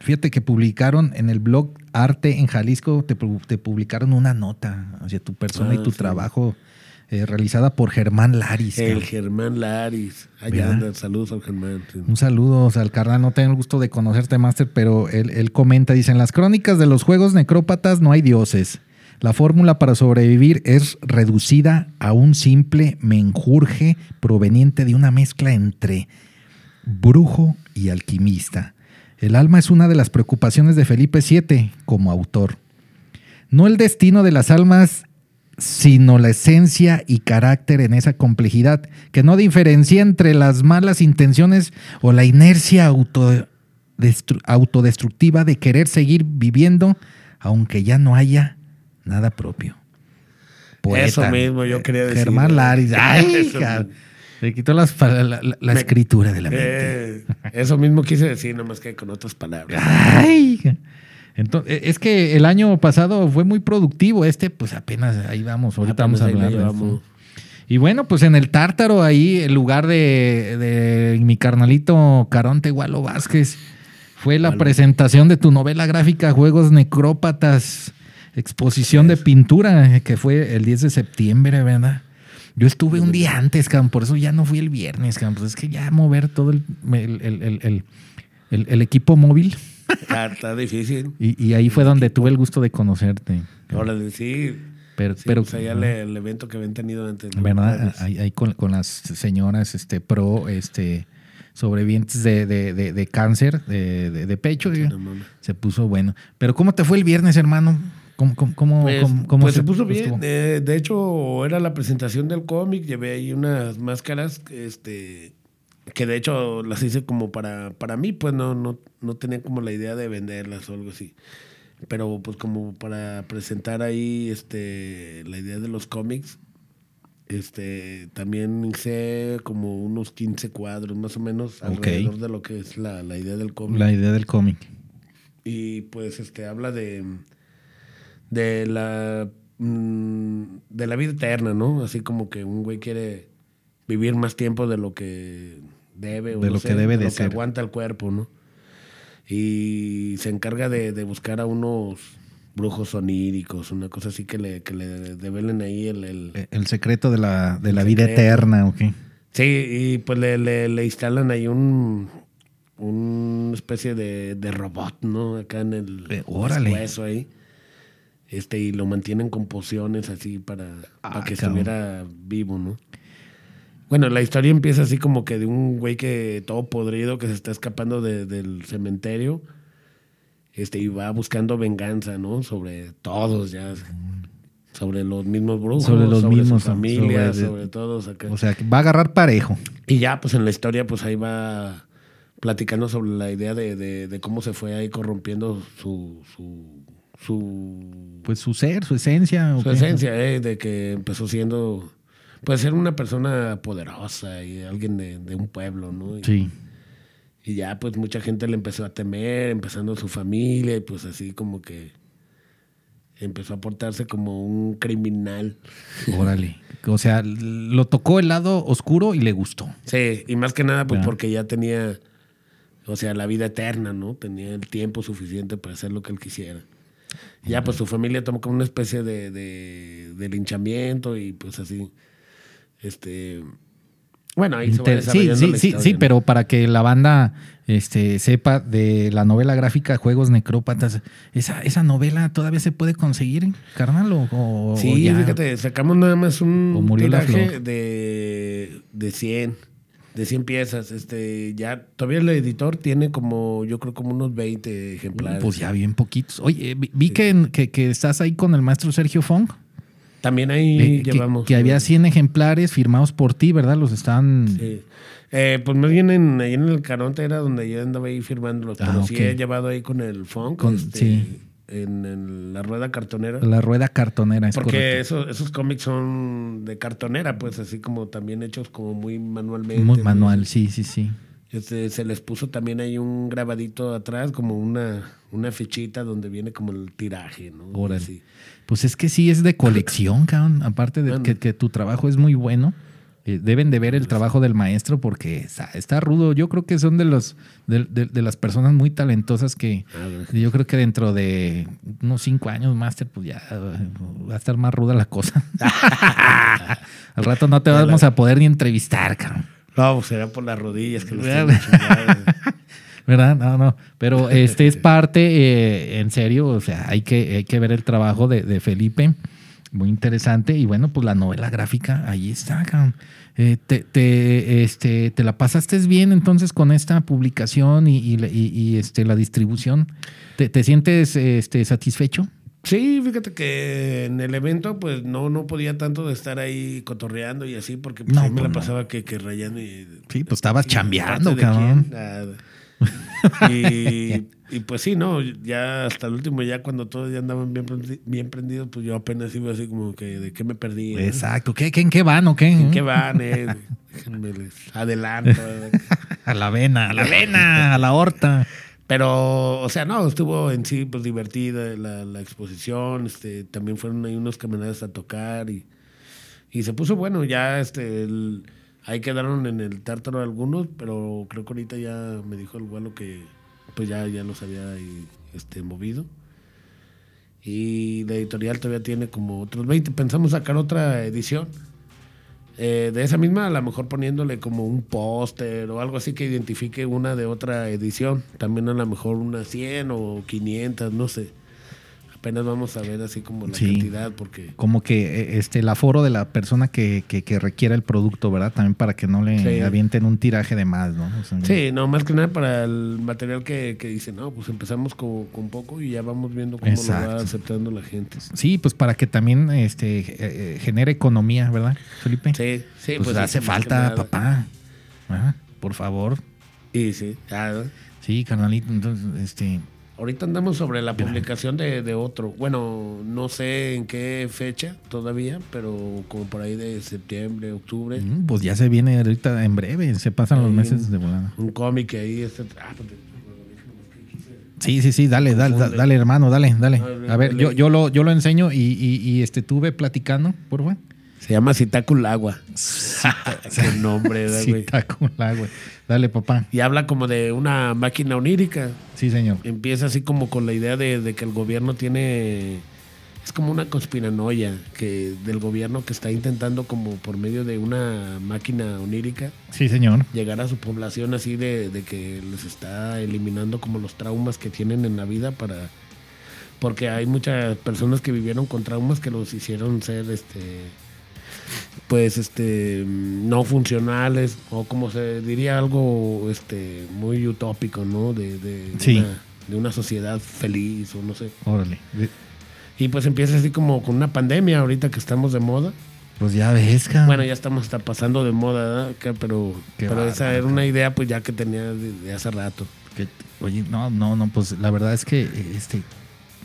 fíjate que publicaron en el blog Arte en Jalisco, te, te publicaron una nota hacia tu persona Ah, y tu sí. trabajo eh, realizada por Germán Laris. El cabrón. Germán Laris. Allá anda. Saludos al Germán. sí. Un saludo o sea, al carnal, no tengo el gusto de conocerte, Master, pero él, él comenta, dice, en las crónicas de los juegos necrópatas no hay dioses. La fórmula para sobrevivir es reducida a un simple menjurje proveniente de una mezcla entre brujo y alquimista. El alma es una de las preocupaciones de Felipe VII como autor. No el destino de las almas, sino la esencia y carácter en esa complejidad, que no diferencia entre las malas intenciones o la inercia autodestru- autodestructiva de querer seguir viviendo, aunque ya no haya nada propio. Eso mismo yo quería decir. Germán Laris. Ay. Le quitó las la, la- la Me- escritura de la mente. Eh, eso mismo quise decir, nomás que con otras palabras. Ay. Entonces, es que el año pasado fue muy productivo. Este, pues apenas ahí vamos. Ahorita Apenas vamos a hablar. de. Y bueno, pues en el Tártaro, ahí, el lugar de, de mi carnalito Caronte Gualo Vázquez, fue la presentación de tu novela gráfica Juegos Necrópatas, exposición de pintura, eh, que fue el 10 de septiembre, ¿verdad? Yo estuve un día antes, cabrón, por eso ya no fui el viernes, cabrón. Pues es que ya mover todo el- el- el- el equipo móvil. Está, está difícil. Y, y ahí fue donde tuve el gusto de conocerte. Ahora sí. Pero, sí, pero pues allá le- el evento que habían tenido antes. ¿verdad? Padres. Ahí, ahí con, con las señoras este, pro este, sobrevivientes de, de- de- de cáncer de, pecho. mames. se puso bueno. Pero ¿cómo te fue el viernes, hermano? ¿Cómo, cómo, cómo- Pues, cómo- pues se puso bien. Eh, de hecho, era la presentación del cómic. Llevé ahí unas máscaras este, que de hecho las hice como para, para mí, pues no, no, no tenía como la idea de venderlas o algo así. Pero pues como para presentar ahí este, la idea de los cómics, este, también hice como unos 15 cuadros más o menos alrededor de lo que es la, la idea del cómic La idea del cómic. y pues este habla de de la mm, de la vida eterna, ¿no? Así como que un güey quiere vivir más tiempo de lo que debe o De no lo sé, que debe de lo ser. que aguanta el cuerpo, ¿no? Y se encarga de, de buscar a unos brujos oníricos, una cosa así que le, que le develen ahí el, el- Eh, El secreto de la, de la vida secreto. eterna, ¿ok? Sí, y pues le, le, le instalan ahí un una especie de, de robot, ¿no? Acá en el Eh, órale. hueso ahí. Este, y lo mantienen con pociones así para, Ah, para que cabrón. estuviera vivo, ¿no? Bueno, la historia empieza así como que de un güey que todo podrido que se está escapando de- del cementerio. Este, y va buscando venganza, ¿no? Sobre todos ya. Sobre los mismos brujos, Sobre sobre, los mismos, su familia, sobre- sobre, todos acá. O sea, que va a agarrar parejo. Y ya, pues en la historia, pues ahí va platicando sobre la idea de, de- de cómo se fue ahí corrompiendo su, su, su, Pues su ser, su esencia. ¿o su esencia, eh, de que empezó siendo, pues ser una persona poderosa y alguien de, de un pueblo, ¿no? Y, Sí. y ya, pues mucha gente le empezó a temer, empezando su familia, y pues así como que empezó a portarse como un criminal. Órale. O sea, lo tocó el lado oscuro y le gustó. Sí, y más que nada, pues porque ya tenía, o sea, la vida eterna, ¿no? Tenía el tiempo suficiente para hacer lo que él quisiera. Ya, pues su familia tomó como una especie de, de, de linchamiento y pues así. Este. Bueno, ahí se va Inter- sí, sí, sí, sí, pero para que la banda este, sepa de la novela gráfica Juegos Necrópatas, ¿esa, esa novela todavía se puede conseguir, carnal? ¿O, o- o Sí, ya? fíjate, sacamos nada más un tiraje de, de 100, de 100 piezas. Este, ya, todavía el editor tiene como, yo creo como unos 20 ejemplares. Pues ya bien poquitos. Oye, vi, vi que, que, que estás ahí con el maestro Sergio Fong. También ahí eh, llevamos. que, había 100 ejemplares firmados por ti, ¿verdad? Los están... Sí. Eh, pues más bien en, ahí en el Caronte era donde yo andaba ahí firmándolos. Ah, pero sí ok. he llevado ahí con el funk, Con- este, sí. en, en la rueda cartonera. La rueda cartonera, es porque correcto. esos, cómics son de cartonera, pues así como también hechos como muy manualmente. Muy ¿no? manual, sí, sí, sí. Este, se les puso también ahí un grabadito atrás, como una, una fichita donde viene como el tiraje, ¿no? Órale. Así. Pues es que sí es de colección, cabrón. Aparte de que, que tu trabajo es muy bueno, eh, deben de ver el trabajo del maestro porque está, está rudo. Yo creo que son de los de, de- de las personas muy talentosas que Ah, yo creo que dentro de unos cinco años, máster, pues ya eh, va a estar más ruda la cosa. Al rato no te vamos a poder ni entrevistar, cabrón. No, pues será por las rodillas que los. ¿Verdad? No, no. Pero este es parte, eh, en serio, o sea, hay que, hay que ver el trabajo de, de Felipe. Muy interesante. Y bueno, pues la novela gráfica, ahí está, cabrón. Eh, te, te, este, ¿Te la pasaste bien entonces con esta publicación y, y- y, este, la distribución? ¿Te, te sientes este, satisfecho? Sí, fíjate que en el evento pues no, no podía tanto de estar ahí cotorreando y así porque pues, No, ahí me pues la no. pasaba que, que rayando y... Sí, pues estabas y chambeando, ¿parte de cabrón. y, y, pues sí, no, ya hasta el último, ya cuando todos ya andaban bien, bien prendidos, pues yo apenas iba así como que de qué me perdí. Exacto. ¿Qué, qué, ¿En qué van o qué? ¿En qué van? Eh? Déjenme les adelanto. A la vena, a la vena, a la horta. Pero, o sea, no, estuvo en sí pues divertida la, la exposición, este, también fueron ahí unos camaradas a tocar y, y se puso bueno, ya este, el- ahí quedaron en el tártaro algunos, pero creo que ahorita ya me dijo el vuelo que pues ya, ya los había este, movido. Y la editorial todavía tiene como otros 20, pensamos sacar otra edición. Eh, de esa misma, a lo mejor poniéndole como un póster o algo así que identifique una de otra edición. También a lo mejor unas 100 o 500, no sé. Apenas vamos a ver así como la Sí. cantidad, porque Como que eh, este, el aforo de la persona que, que, que requiera el producto, ¿verdad? También para que no le Sí. avienten un tiraje de más, ¿no? O sea, sí, no, más que nada para el material que, que dice, no, pues empezamos con, con poco y ya vamos viendo cómo lo va aceptando la gente. Sí, pues para que también este, eh, eh, genere economía, ¿verdad, Felipe? Sí, sí, pues, pues, hace sí, falta, papá. Ajá, por favor. Y sí, ah, Sí, carnalito. Entonces, este. Ahorita andamos sobre la publicación de, de otro. Bueno, no sé en qué fecha todavía, pero como por ahí de septiembre, octubre. mm, Pues ya se viene ahorita en breve. Se pasan los meses de volada. Un cómic ahí. Este, ah, pues, Sí, sí, sí, dale, dale, Confunde. dale, hermano, dale, dale. Dale, A ver, dale. yo, yo, lo, yo lo enseño y, y, y, este, tuve platicando, por favor. Se llama Citacul-Agua. Qué nombre, ¿verdad, Sí, güey? güey. Dale, papá. Y habla como de una máquina onírica. Sí, señor. Empieza así como con la idea de, de que el gobierno tiene... Es como una conspiranoia que del gobierno que está intentando como por medio de una máquina onírica Sí, señor. llegar a su población así de, de que les está eliminando como los traumas que tienen en la vida para porque hay muchas personas que vivieron con traumas que los hicieron ser este pues este no funcionales o como se diría algo este muy utópico no de, de, Sí. una, de una sociedad feliz o no sé Órale. Y pues empieza así como con una pandemia ahorita que estamos de moda Pues ya ves, bueno, ya estamos hasta pasando de moda, pero, Qué pero esa era una idea pues ya que tenía de, de hace rato. Que- oye, no, no, no, pues la verdad es que este,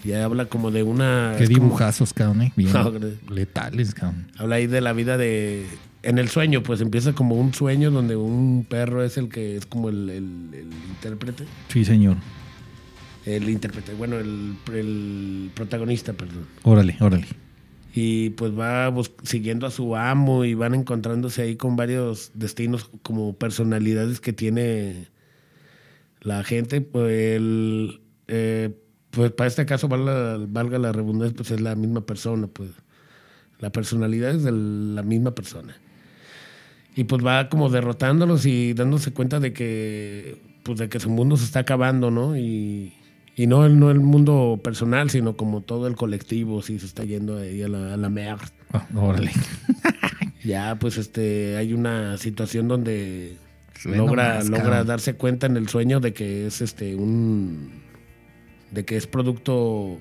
Ya habla como de una... qué como- dibujazos, cabrón, eh. Bien No, letales, cabrón. habla ahí de la vida de... En el sueño, pues empieza como un sueño donde un perro es el que es como el, el- el intérprete. Sí, señor. El intérprete, bueno, el, el protagonista, perdón. Órale, órale. Y pues va siguiendo a su amo y van encontrándose ahí con varios destinos como personalidades que tiene la gente. Pues, el, eh, pues para este caso, valga, valga la redundancia, pues es la misma persona. Pues la personalidad es de la misma persona. Y pues va como derrotándolos y dándose cuenta de que, pues de que su mundo se está acabando, ¿no? Y, y no, el- no el mundo personal, sino como todo el colectivo, sí se está yendo ahí a la, a la mierda. Ah, órale. Ya, pues este, hay una situación donde Suena logra, más, logra darse cuenta en el sueño de que es este un de que es producto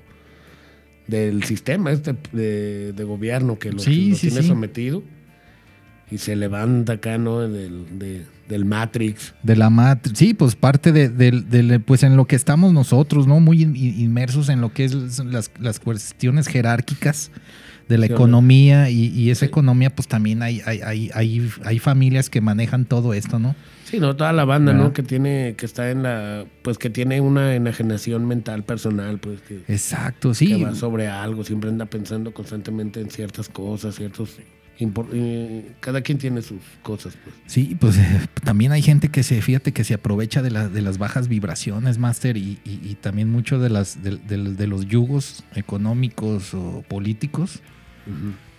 del sistema este de, de gobierno que lo, Sí, lo sí, tiene sí. sometido y se levanta acá, ¿no? Del, de- del Matrix. De la mat sí, pues parte de, pues en lo que estamos nosotros, ¿no? Muy in- inmersos en lo que es las, las cuestiones jerárquicas de la Sí, economía y, y esa economía, pues también hay, hay, hay, hay, hay familias que manejan todo esto, ¿no? Sí, no, toda la banda, ¿Verdad? ¿no? Que tiene, que está en la, pues que tiene una enajenación mental personal, pues que, Exacto, que sí. va sobre algo, siempre anda pensando constantemente en ciertas cosas, ciertos cada quien tiene sus cosas, pues. Sí, pues eh, también hay gente que se, fíjate, que se aprovecha de, la- de las bajas vibraciones, Master, y, y- y también mucho de, las, de, de- de los yugos económicos o políticos,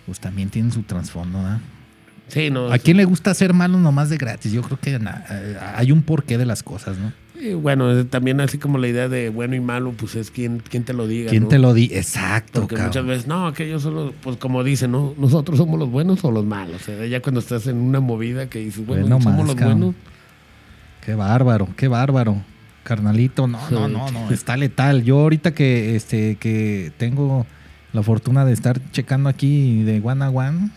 pues también tienen su trasfondo, ¿verdad? Sí, no. ¿A quién le gusta hacer malo nomás de gratis? Yo creo que na- eh, hay un porqué de las cosas, ¿no? Y bueno, eh, también así como la idea de bueno y malo, pues es quien, quien te lo diga. ¿Quién ¿no? te lo di? Exacto, Porque cabrón. muchas veces, no, aquellos son los, pues como dicen, ¿no? Nosotros somos los buenos o los malos. O sea, ya cuando estás en una movida que dices, bueno, somos más, los cabrón. buenos. Qué bárbaro, qué bárbaro. Carnalito, no, no, no, no, está letal. Yo ahorita que, este, que tengo la fortuna de estar checando aquí de one a one,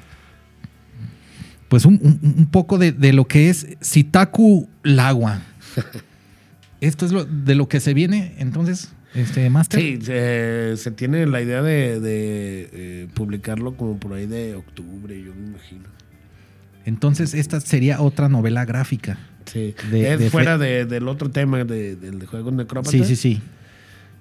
pues un, un- un poco de, de lo que es Sitaku Lagua. Esto es lo, de lo que se viene, entonces, este, Master. Sí, se, se tiene la idea de, de, eh, publicarlo como por ahí de octubre, yo me imagino. Entonces, esta sería otra novela gráfica. Sí. De- es fuera del otro tema de- del de Juegos Necrópatas. Sí, sí, sí.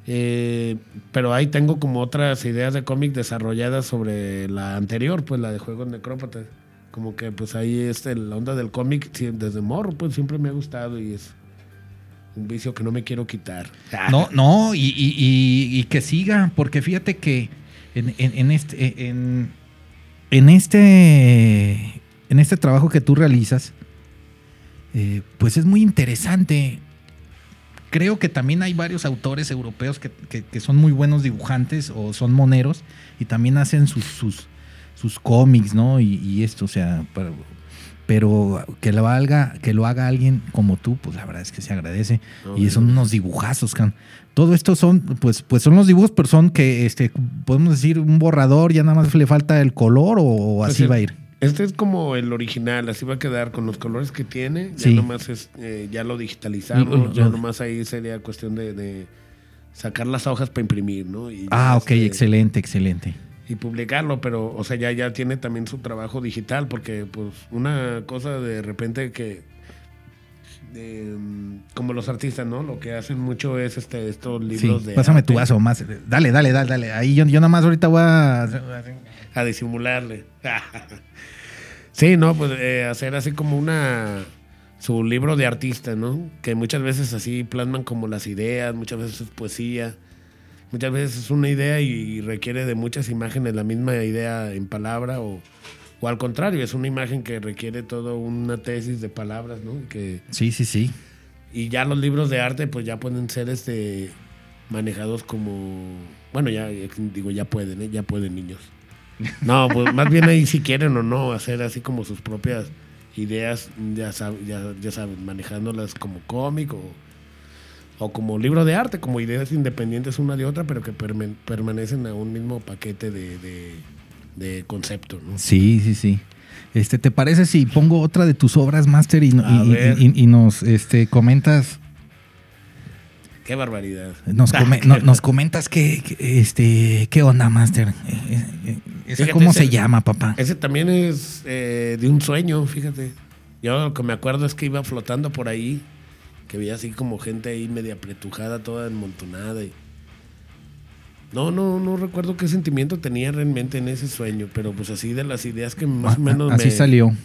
Eh, pero ahí tengo como otras ideas de cómic desarrolladas sobre la anterior, pues la de Juegos Necrópatas. Como que pues ahí este, la onda del cómic desde morro, pues siempre me ha gustado y es un vicio que no me quiero quitar. No, no, y, que siga, porque fíjate que en, este, en, este, en este trabajo que tú realizas, eh, pues es muy interesante. Creo que también hay varios autores europeos que, que- son muy buenos dibujantes o son moneros y también hacen sus, sus cómics, ¿no? Y, y esto, o sea, pero, pero que lo haga, que lo haga alguien como tú, pues la verdad es que se agradece. y son unos dibujazos, can. Todo esto son, pues, pues son los dibujos, pero son que, este, podemos decir, un borrador, ya nada más le falta el color o Pues así va a ir. Este es como el original, así va a quedar con los colores que tiene. Ya Sí. nomás es, eh, ya lo digitalizamos, ya lo- nomás ahí sería cuestión de, de sacar las hojas para imprimir, ¿no? Y Ah, ok, este, excelente, excelente. Y publicarlo, pero, o sea, ya, ya tiene también su trabajo digital, porque, pues, una cosa de repente que, eh, como los artistas, ¿no? Lo que hacen mucho es este, estos Sí, libros de. pásame tu vaso más. Dale, dale, dale, dale. Ahí yo, yo nada más ahorita voy a... A disimularle. sí, no, pues eh, hacer así como una. Su libro de artista, ¿no? Que muchas veces así plasman como las ideas, muchas veces es poesía. Muchas veces es una idea y requiere de muchas imágenes la misma idea en palabra o, o al contrario, es una imagen que requiere toda una tesis de palabras, ¿no? Que, Sí, sí, sí. y ya los libros de arte pues ya pueden ser este manejados como bueno ya ya digo ya pueden ¿eh? ya pueden niños no pues más bien ahí si quieren o no hacer así como sus propias ideas ya sab- ya, ya saben manejándolas como cómic o, o como libro de arte como ideas independientes una de otra pero que permanecen a un mismo paquete de, de, de concepto ¿no? Sí, sí, sí. Este, ¿te parece si pongo otra de tus obras, Master, y, nos este, comentas, qué barbaridad nos, come- no- nos comentas qué, qué- este, qué onda, Master? Eh, eh, eh, ¿esa Fíjate, ¿Cómo ese- se llama, papá? Ese también es eh, de un sueño, fíjate. Yo lo que me acuerdo es que iba flotando por ahí, que veía así como gente ahí media apretujada, toda enmontonada. Y... No, no, no recuerdo qué sentimiento tenía realmente en ese sueño, pero pues así de las ideas que más o menos Así me, salió.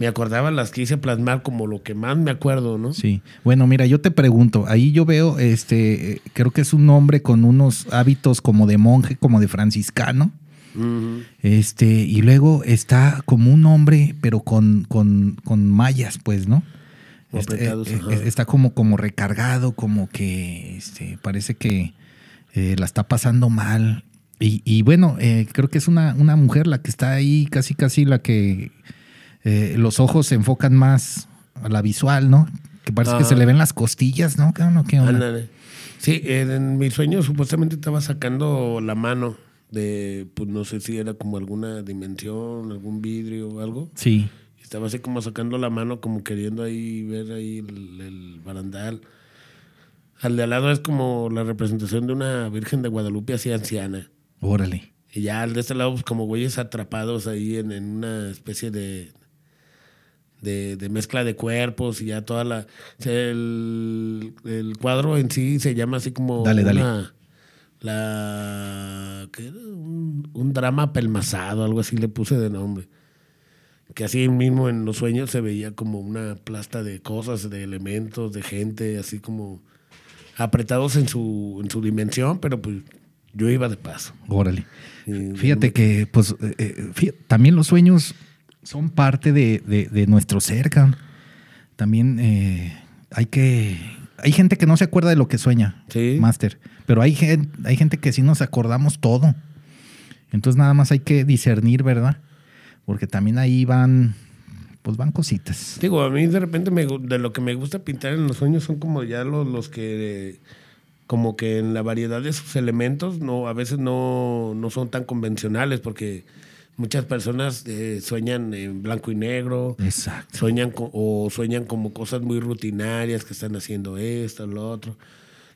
me acordaba, las quise plasmar como lo que más me acuerdo, ¿no? Sí. Bueno, mira, yo te pregunto, ahí yo veo, este, creo que es un hombre con unos hábitos como de monje, como de franciscano. Este, y luego está como un hombre, pero con, con, con mallas, pues, ¿no? Este, apretados, eh, ajá. está como, como recargado, como que este, parece que eh, la está pasando mal. Y, y bueno, eh, creo que es una, una mujer la que está ahí, casi casi la que eh, los ojos se enfocan más a la visual, ¿no? Que parece que Ah. se le ven las costillas, ¿no? ¿Qué onda? ¿Qué onda? Ándale. Sí, en, en mi sueño supuestamente estaba sacando la mano de, pues no sé si era como alguna dimensión, algún vidrio o algo. Sí. Estaba así como sacando la mano, como queriendo ahí ver ahí el, el barandal. Al de al lado es como la representación de una Virgen de Guadalupe así anciana. Órale. Y ya al de este lado, pues como güeyes atrapados ahí en, en una especie de, de, de mezcla de cuerpos y ya toda la... o sea, el, el cuadro en sí se llama así como... Dale, dale. una- La... ¿qué era? Un, un drama pelmazado, algo así le puse de nombre. Que así mismo en los sueños se veía como una plasta de cosas, de elementos, de gente, así como apretados en su, en su dimensión, pero pues yo iba de paso. Órale. Y- Fíjate que, pues, eh, eh, también los sueños son parte de, de- de nuestro cabrón. También eh, hay que. Hay gente que no se acuerda de lo que sueña, Sí. Master. Pero hay, hay gente que sí nos acordamos todo. Entonces, nada más hay que discernir, ¿verdad? Porque también ahí van. pues van cositas. Digo, a mí de repente me de lo que me gusta pintar en los sueños son como ya los, los que, como que en la variedad de sus elementos, no, a veces no, no son tan convencionales porque muchas personas eh, sueñan en blanco y negro, Exacto. sueñan co- o sueñan como cosas muy rutinarias que están haciendo esto, lo otro,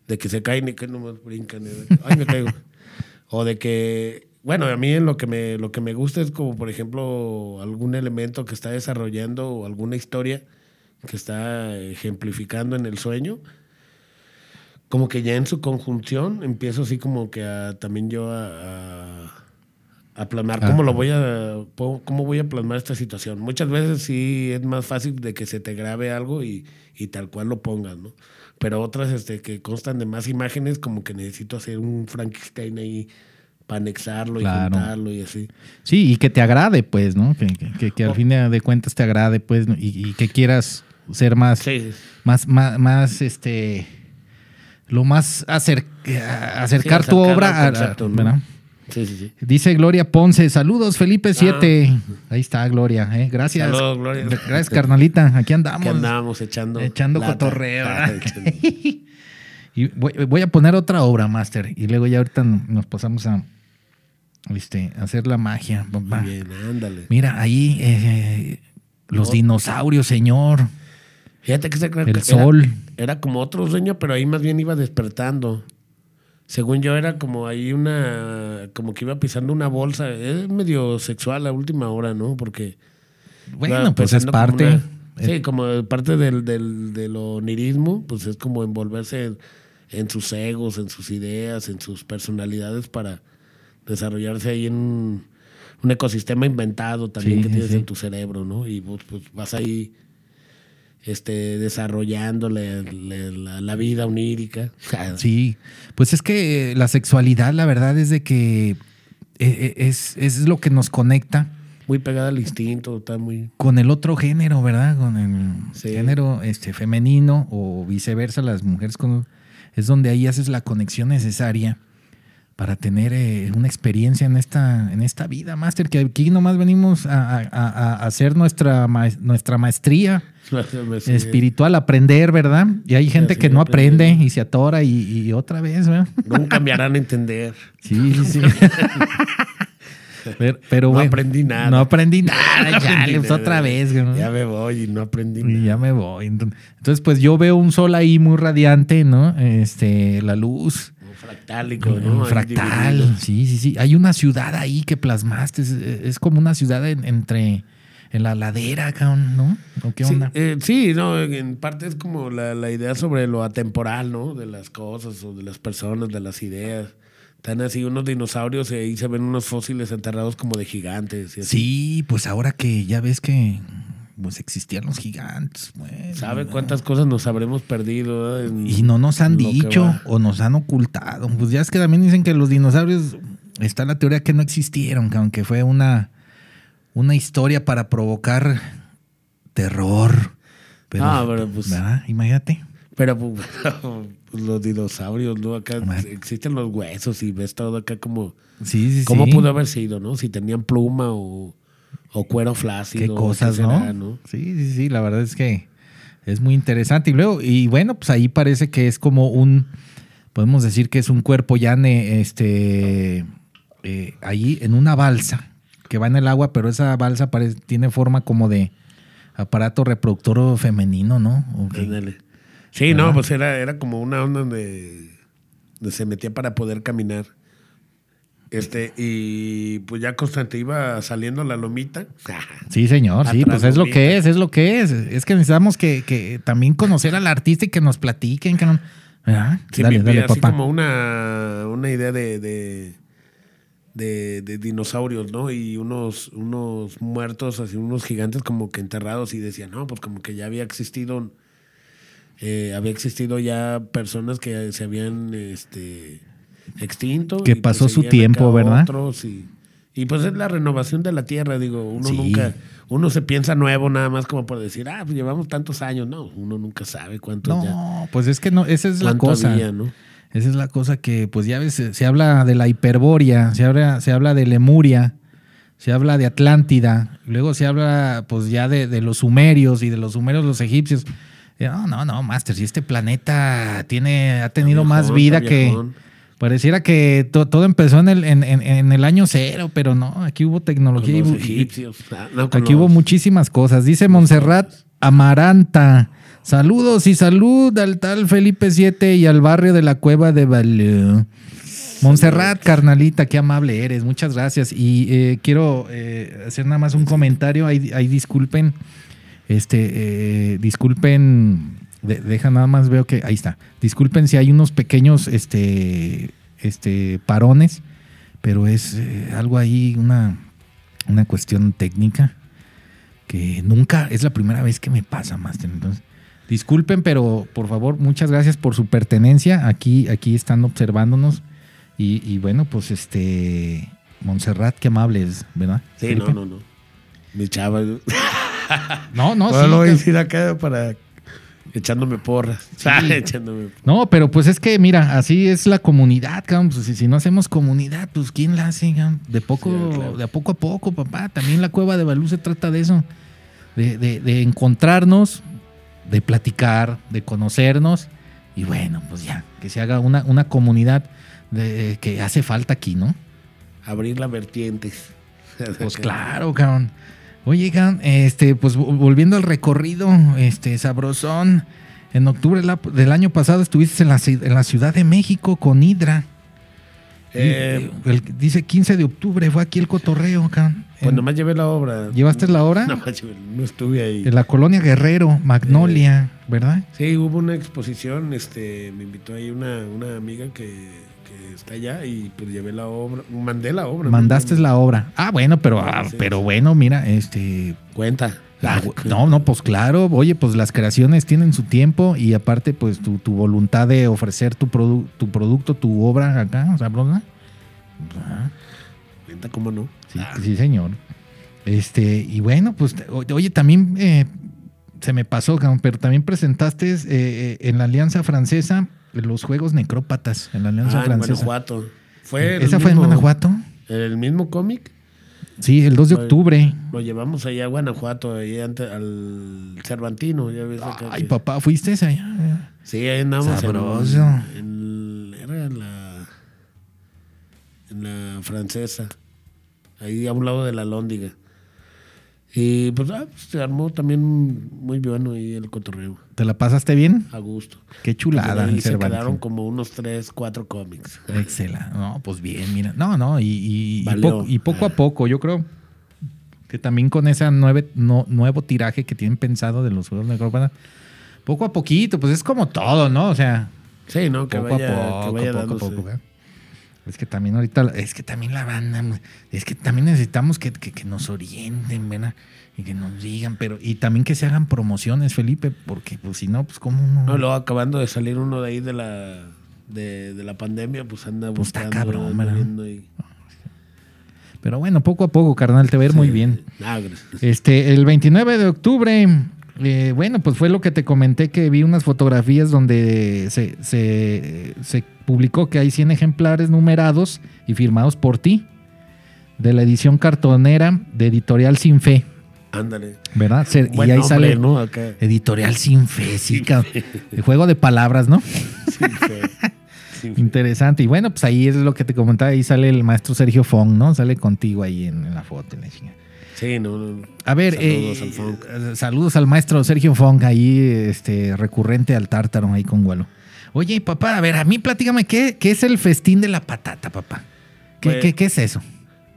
de que se caen y que no más brincan, ay me caigo. o de que, bueno, a mí lo que me lo que me gusta es como por ejemplo algún elemento que está desarrollando o alguna historia que está ejemplificando en el sueño. Como que ya en su conjunción empiezo así como que a, también yo a, a, a plasmar cómo lo voy a cómo voy a plasmar esta situación. Muchas veces sí es más fácil de que se te grabe algo y, y tal cual lo pongas, ¿no? Pero otras este, que constan de más imágenes, como que necesito hacer un Frankenstein ahí para anexarlo Claro. y juntarlo y así. Sí, y que te agrade, pues, ¿no? Que, que- que- que al Oh. fin de cuentas te agrade, pues, ¿no? y, y que quieras ser más, Sí, más, más, más, este, lo más acer- a- acercar Sí, tu obra, a- concepto, ¿no? sí, sí. sí. Dice Gloria Ponce, saludos Felipe 7. Ahí está Gloria, ¿eh? gracias. Ah. Saludos, Gloria. Gracias, carnalita. Aquí andamos. Que andábamos echando. Echando cotorreo, Ah. Y voy, voy a poner otra obra, Master. Y luego ya ahorita nos pasamos a a hacer la magia. papá. Muy bien, ándale. Mira, ahí eh, los dinosaurios, señor. Fíjate que se El que sol. Era, era como otro sueño, pero ahí más bien iba despertando. Según yo, era como ahí una. Como que iba pisando una bolsa. Es medio sexual a última hora, ¿no? Porque. Bueno, pues es como parte. una- sí, como parte del, del, del onirismo, pues es como envolverse en, en sus egos, en sus ideas, en sus personalidades para desarrollarse ahí en un, un ecosistema inventado también Sí, que tienes sí. en tu cerebro, ¿no? Y vos pues, vas ahí este, desarrollando la, la- la- la vida onírica. Sí, pues es que la sexualidad, la verdad es de que eh, eh, es, es lo que nos conecta Muy pegada al instinto, está muy... con el otro género, ¿verdad? Con el Sí. género este, femenino o viceversa, las mujeres con... Es donde ahí haces la conexión necesaria para tener eh, una experiencia en esta, en esta vida, Master, que aquí nomás venimos a, a- a- a hacer nuestra, ma- nuestra maestría Sí. espiritual, aprender, ¿verdad? Y hay gente sí, que no aprende aprender. y se atora y, y otra vez, ¿verdad? Nunca me harán entender. Sí, sí, sí. pero, pero No bueno, aprendí nada. No aprendí nada, No ya, aprendí pues, nada. otra vez. güey. Ya me voy y no aprendí Y nada. ya me voy. Entonces, pues yo veo un sol ahí muy radiante, ¿no? Este, la luz. Fractálico, Un ¿no? Fractal. Sí, sí, sí. Hay una ciudad ahí que plasmaste. Es, es como una ciudad en- entre. En la ladera, ¿no? ¿O qué Sí, onda? eh, sí, no, en parte es como la, la idea sobre lo atemporal, ¿no? De las cosas o de las personas, de las ideas. Están así unos dinosaurios y ahí se ven unos fósiles enterrados como de gigantes. Y así. Sí, pues ahora que ya ves que pues existían los gigantes. bueno, ¿Sabe cuántas cosas nos habremos perdido? en Y no nos han dicho o nos han ocultado. Pues ya es que también dicen que los dinosaurios, está la teoría que no existieron, que aunque fue una, una historia para provocar terror. Pero, Ah, pero pues- ¿verdad? Imagínate. Pero pues, pues, los dinosaurios, ¿no? Acá existen los huesos y ves todo acá como... Sí, sí, ¿Cómo sí. pudo haber sido, no? Si tenían pluma o, o cuero flácido. Qué cosas, será, ¿no? Sí, sí, sí, la verdad es que es muy interesante. Y luego, y bueno, pues ahí parece que es como un, podemos decir que es un cuerpo ya ne- este, eh, ahí en una balsa que va en el agua, pero esa balsa parece, tiene forma como de aparato reproductor femenino, ¿no? ¿O qué? Ándale. Sí, no, pues era, era como una onda donde, donde se metía para poder caminar. Este, y pues ya constante iba saliendo la lomita. Sí, señor, sí, pues es lo que es, es lo que es. Es que necesitamos que, que también conocer al artista y que nos platiquen, que no- ¿verdad? Sí, dale, me- dale, así papá. como una, una idea de, de, de- de dinosaurios, ¿no? Y unos, unos muertos, así unos gigantes como que enterrados y decían, no, pues como que ya había existido, eh, había existido ya personas que se habían este, extinto. Que pasó su tiempo, ¿verdad? otros y, y pues es la renovación de la tierra, digo, uno Sí. nunca, uno se piensa nuevo nada más como por decir, ah, pues llevamos tantos años, no, uno nunca sabe cuántos ya. No, pues es que no, esa es la cosa. había, ¿no? Esa es la cosa que, pues ya ves, se, habla de la hiperboria, se habla, se habla de Lemuria, se habla de Atlántida, luego se habla pues ya de, de los sumerios y de los sumerios los egipcios. No, no, no, Master, si este planeta tiene, ha tenido más vida que... Pareciera que to- todo empezó en el, en, en- en el año cero, pero no, aquí hubo Con tecnología y los egipcios. Ah, no, con Aquí hubo muchísimas cosas. Dice Montserrat Amaranta. Saludos y salud al tal Felipe 7 y al barrio de la Cueva de Balú. Montserrat, carnalita, qué amable eres. Muchas gracias. Y eh, quiero eh, hacer nada más un comentario. Ahí, ahí disculpen. Este, eh, disculpen. De- deja nada más, veo que ahí está. Disculpen si hay unos pequeños este, este, parones, pero es eh, algo ahí, una, una cuestión técnica que nunca es la primera vez que me pasa, Master. Entonces, disculpen, pero por favor, muchas gracias por su pertenencia. Aquí, aquí están observándonos. Y, y bueno, pues este. Montserrat, qué amable es, ¿verdad? Sí, no, Felipe? no, no. Mi chava. No, no, No, sí, lo voy a decir acá para echándome porras. echándome No, pero pues es que, mira, así es la comunidad, cabrón. Pues, si, si no hacemos comunidad, pues ¿quién la hace? cabrón? De poco, Sí, claro. de a poco a poco, papá. También la cueva de Balú se trata de eso. De, de- de encontrarnos, de platicar, de conocernos. Y bueno, pues ya, que se haga una, una comunidad de, que hace falta aquí, ¿no? abrir las vertientes. Pues claro, cabrón. Oye, este, pues vo- volviendo al recorrido, este, sabrosón. En octubre del año pasado estuviste en la, en la Ciudad de México con Hidra. Eh, el- dice 15 de octubre, fue aquí el cotorreo, cabrón. pues nomás llevé la obra. ¿Llevaste la obra? Llevé- no estuve ahí. En la colonia Guerrero, Magnolia, ¿verdad? Sí, hubo una exposición, este, me invitó ahí una, una amiga que, que está allá y pues llevé la obra, mandé la obra. Mandaste mandé- la obra. Ah, bueno, pero, ah, Sí, pero sí. bueno, mira, este, Cuenta. Ah, no, no, pues claro, oye, pues las creaciones tienen su tiempo y aparte, pues tu, tu voluntad de ofrecer tu, produ- tu producto, tu obra acá, sabrosa. Ah, Cuenta, cómo no. sí, sí, señor. Este, y bueno, pues, o- oye, también eh, se me pasó, pero también presentaste eh, eh, en la Alianza Francesa los Juegos Necrópatas, en la Alianza Ah, en Francesa. Guanajuato. Fue el ¿Esa fue en Guanajuato? El mismo cómic Sí, el 2 de octubre. lo llevamos allá a Guanajuato, ahí ante, al Cervantino. Ya ves acá Ay, que- papá, ¿fuiste allá? Sí, ahí andamos. en- Sabroso. En, era en la, en la francesa. Ahí a un lado de la Lóndiga. Y pues ah, pues, se armó también muy bueno ahí el cotorreo. ¿Te la pasaste bien? A gusto. Qué chulada. El se quedaron como unos tres, cuatro cómics. Excelente. No, pues bien, mira. No, no, y, y- y poco, y poco a poco, yo creo que también con ese nueve, no- nuevo tiraje que tienen pensado de los juegos de Necrópata, poco a poquito, pues es como todo, ¿no? O sea, Sí, ¿no? Que poco vaya, a poco, que vaya poco a dándose. poco. ¿verdad? Es que también ahorita, es que también la banda, es que también necesitamos que, que- que nos orienten, ¿verdad? Y que nos digan, pero, y también que se hagan promociones, Felipe, porque pues si no, pues cómo no. No, luego acabando de salir uno de ahí de la, de, de la pandemia, pues anda Pues está buscando. cabrón, viendo ahí. Pero bueno, poco a poco, carnal, te va a ir muy bien. Ah. Este, el 29 de octubre, eh, bueno, pues fue lo que te comenté que vi unas fotografías donde se, se- se publicó que hay 100 ejemplares numerados y firmados por ti de la edición cartonera de Editorial Sin Fe, Ándale. ¿verdad? Se- y ahí nombre, sale ¿no? Acá. Editorial Sin Fe, sí, cabrón. El juego de palabras, ¿no? Sin fe. Sin fe. Interesante. Y bueno, pues ahí es lo que te comentaba, ahí sale el maestro Sergio Fong, ¿no? Sale contigo ahí en, en la foto. en la. Sí, no, no. A ver, Saludos eh, al Funk. eh, saludos al maestro Sergio Fong, ahí este, recurrente al tártaro, ahí con Gualo. Oye, papá, a ver, a mí platícame, ¿qué, qué es el festín de la patata, papá? ¿Qué, Pues- qué- qué es eso?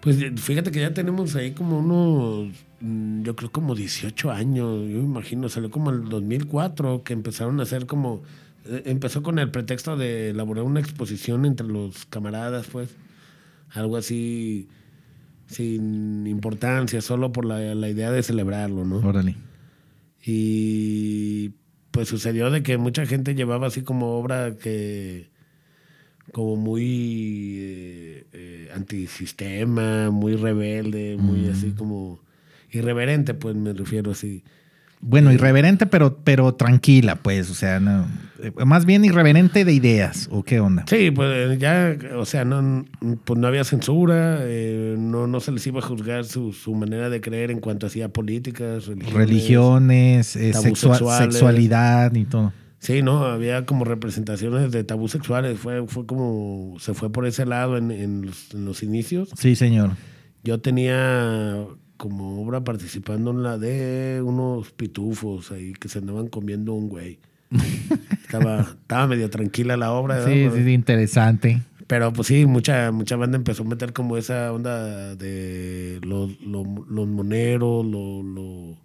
Pues fíjate que ya tenemos ahí como unos, mm, yo creo como 18 años, yo me imagino, salió como el 2004 que empezaron a hacer como, eh, empezó con el pretexto de elaborar una exposición entre los camaradas, pues, algo así sin importancia, solo por la, la idea de celebrarlo, ¿no? Órale. Y pues sucedió de que mucha gente llevaba así como obra que como muy eh, eh, antisistema, muy rebelde, muy así como irreverente, pues me refiero así. Bueno, irreverente, pero, pero tranquila, pues. O sea, no. eh, Más bien irreverente de ideas, ¿o qué onda? Sí, pues ya, o sea, no, pues no había censura, eh, no, no se les iba a juzgar su, su manera de creer en cuanto hacía políticas, religiones. Religiones, eh, tabús sexua- sexuales. sexualidad y todo. Sí, no, había como representaciones de tabús sexuales, fue, fue como, se fue por ese lado en, en los, en los inicios. Sí, señor. Yo tenía como obra participando en la de unos pitufos ahí que se andaban comiendo un güey. estaba, estaba medio tranquila la obra. Sí, Pero- sí, sí, interesante. Pero pues sí, mucha, mucha banda empezó a meter como esa onda de los, los, los moneros, lo, lo,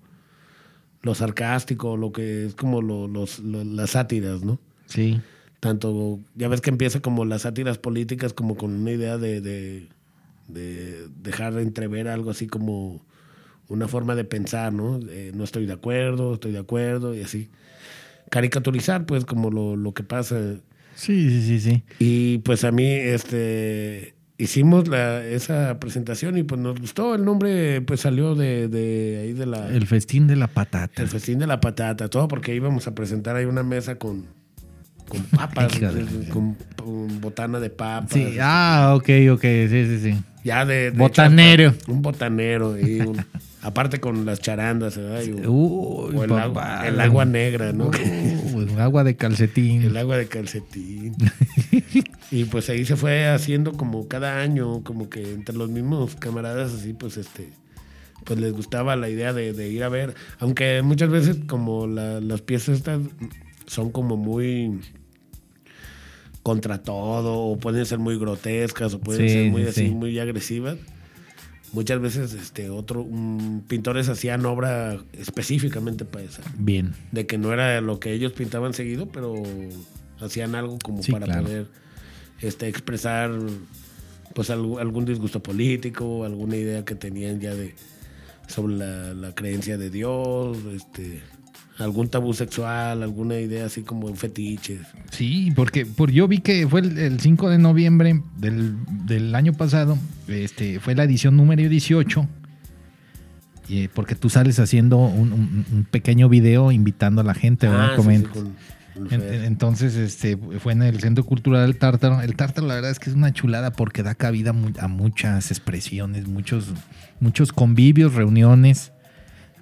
lo sarcástico, lo que es como lo- los, lo- las sátiras, ¿no? Sí. Tanto, ya ves que empieza como las sátiras políticas como con una idea de, de, de dejar entrever algo así como una forma de pensar, ¿no? Eh, no estoy de acuerdo, estoy de acuerdo y así. Caricaturizar pues como lo, lo que pasa Sí, sí, sí, sí. y pues a mí, este, hicimos la, esa presentación y pues nos gustó. El nombre pues salió de, de ahí de la, El festín de la patata. el festín de la patata, todo porque íbamos a presentar ahí una mesa con, con papas, de- con, con botana de papas. Sí, ah, ok, ok, sí, sí, sí. Ya de, de Botanero. un botanero y un- aparte con las charandas, ¿verdad? Y un- Uy, o el, papá. agua, el agua negra, ¿no? Uy, agua de calcetín. El agua de calcetín. y pues ahí se fue haciendo como cada año, como que entre los mismos camaradas así, pues este, pues les gustaba la idea de, de ir a ver. Aunque muchas veces como la- las piezas estas son como muy contra todo, o pueden ser muy grotescas, o pueden Sí, ser muy sí, así, sí. muy agresivas. Muchas veces este otro pintores hacían obra específicamente para esa Bien. de que no era lo que ellos pintaban seguido, pero hacían algo como Sí, para claro. poder este, expresar pues algún, algún disgusto político, alguna idea que tenían ya de sobre la, la creencia de Dios, este, algún tabú sexual, alguna idea así como en fetiches. Sí, porque por, yo vi que fue el, el 5 de noviembre del, del año pasado, este, fue la edición número 18, y, eh, porque tú sales haciendo un, un- un pequeño video invitando a la gente, ¿verdad? Ah, sí, sí, Comenta. con- con En- Fer. en- entonces, este, fue en el Centro Cultural del Tártaro. El Tártaro, la verdad es que es una chulada porque da cabida a muchas expresiones, muchos, muchos convivios, reuniones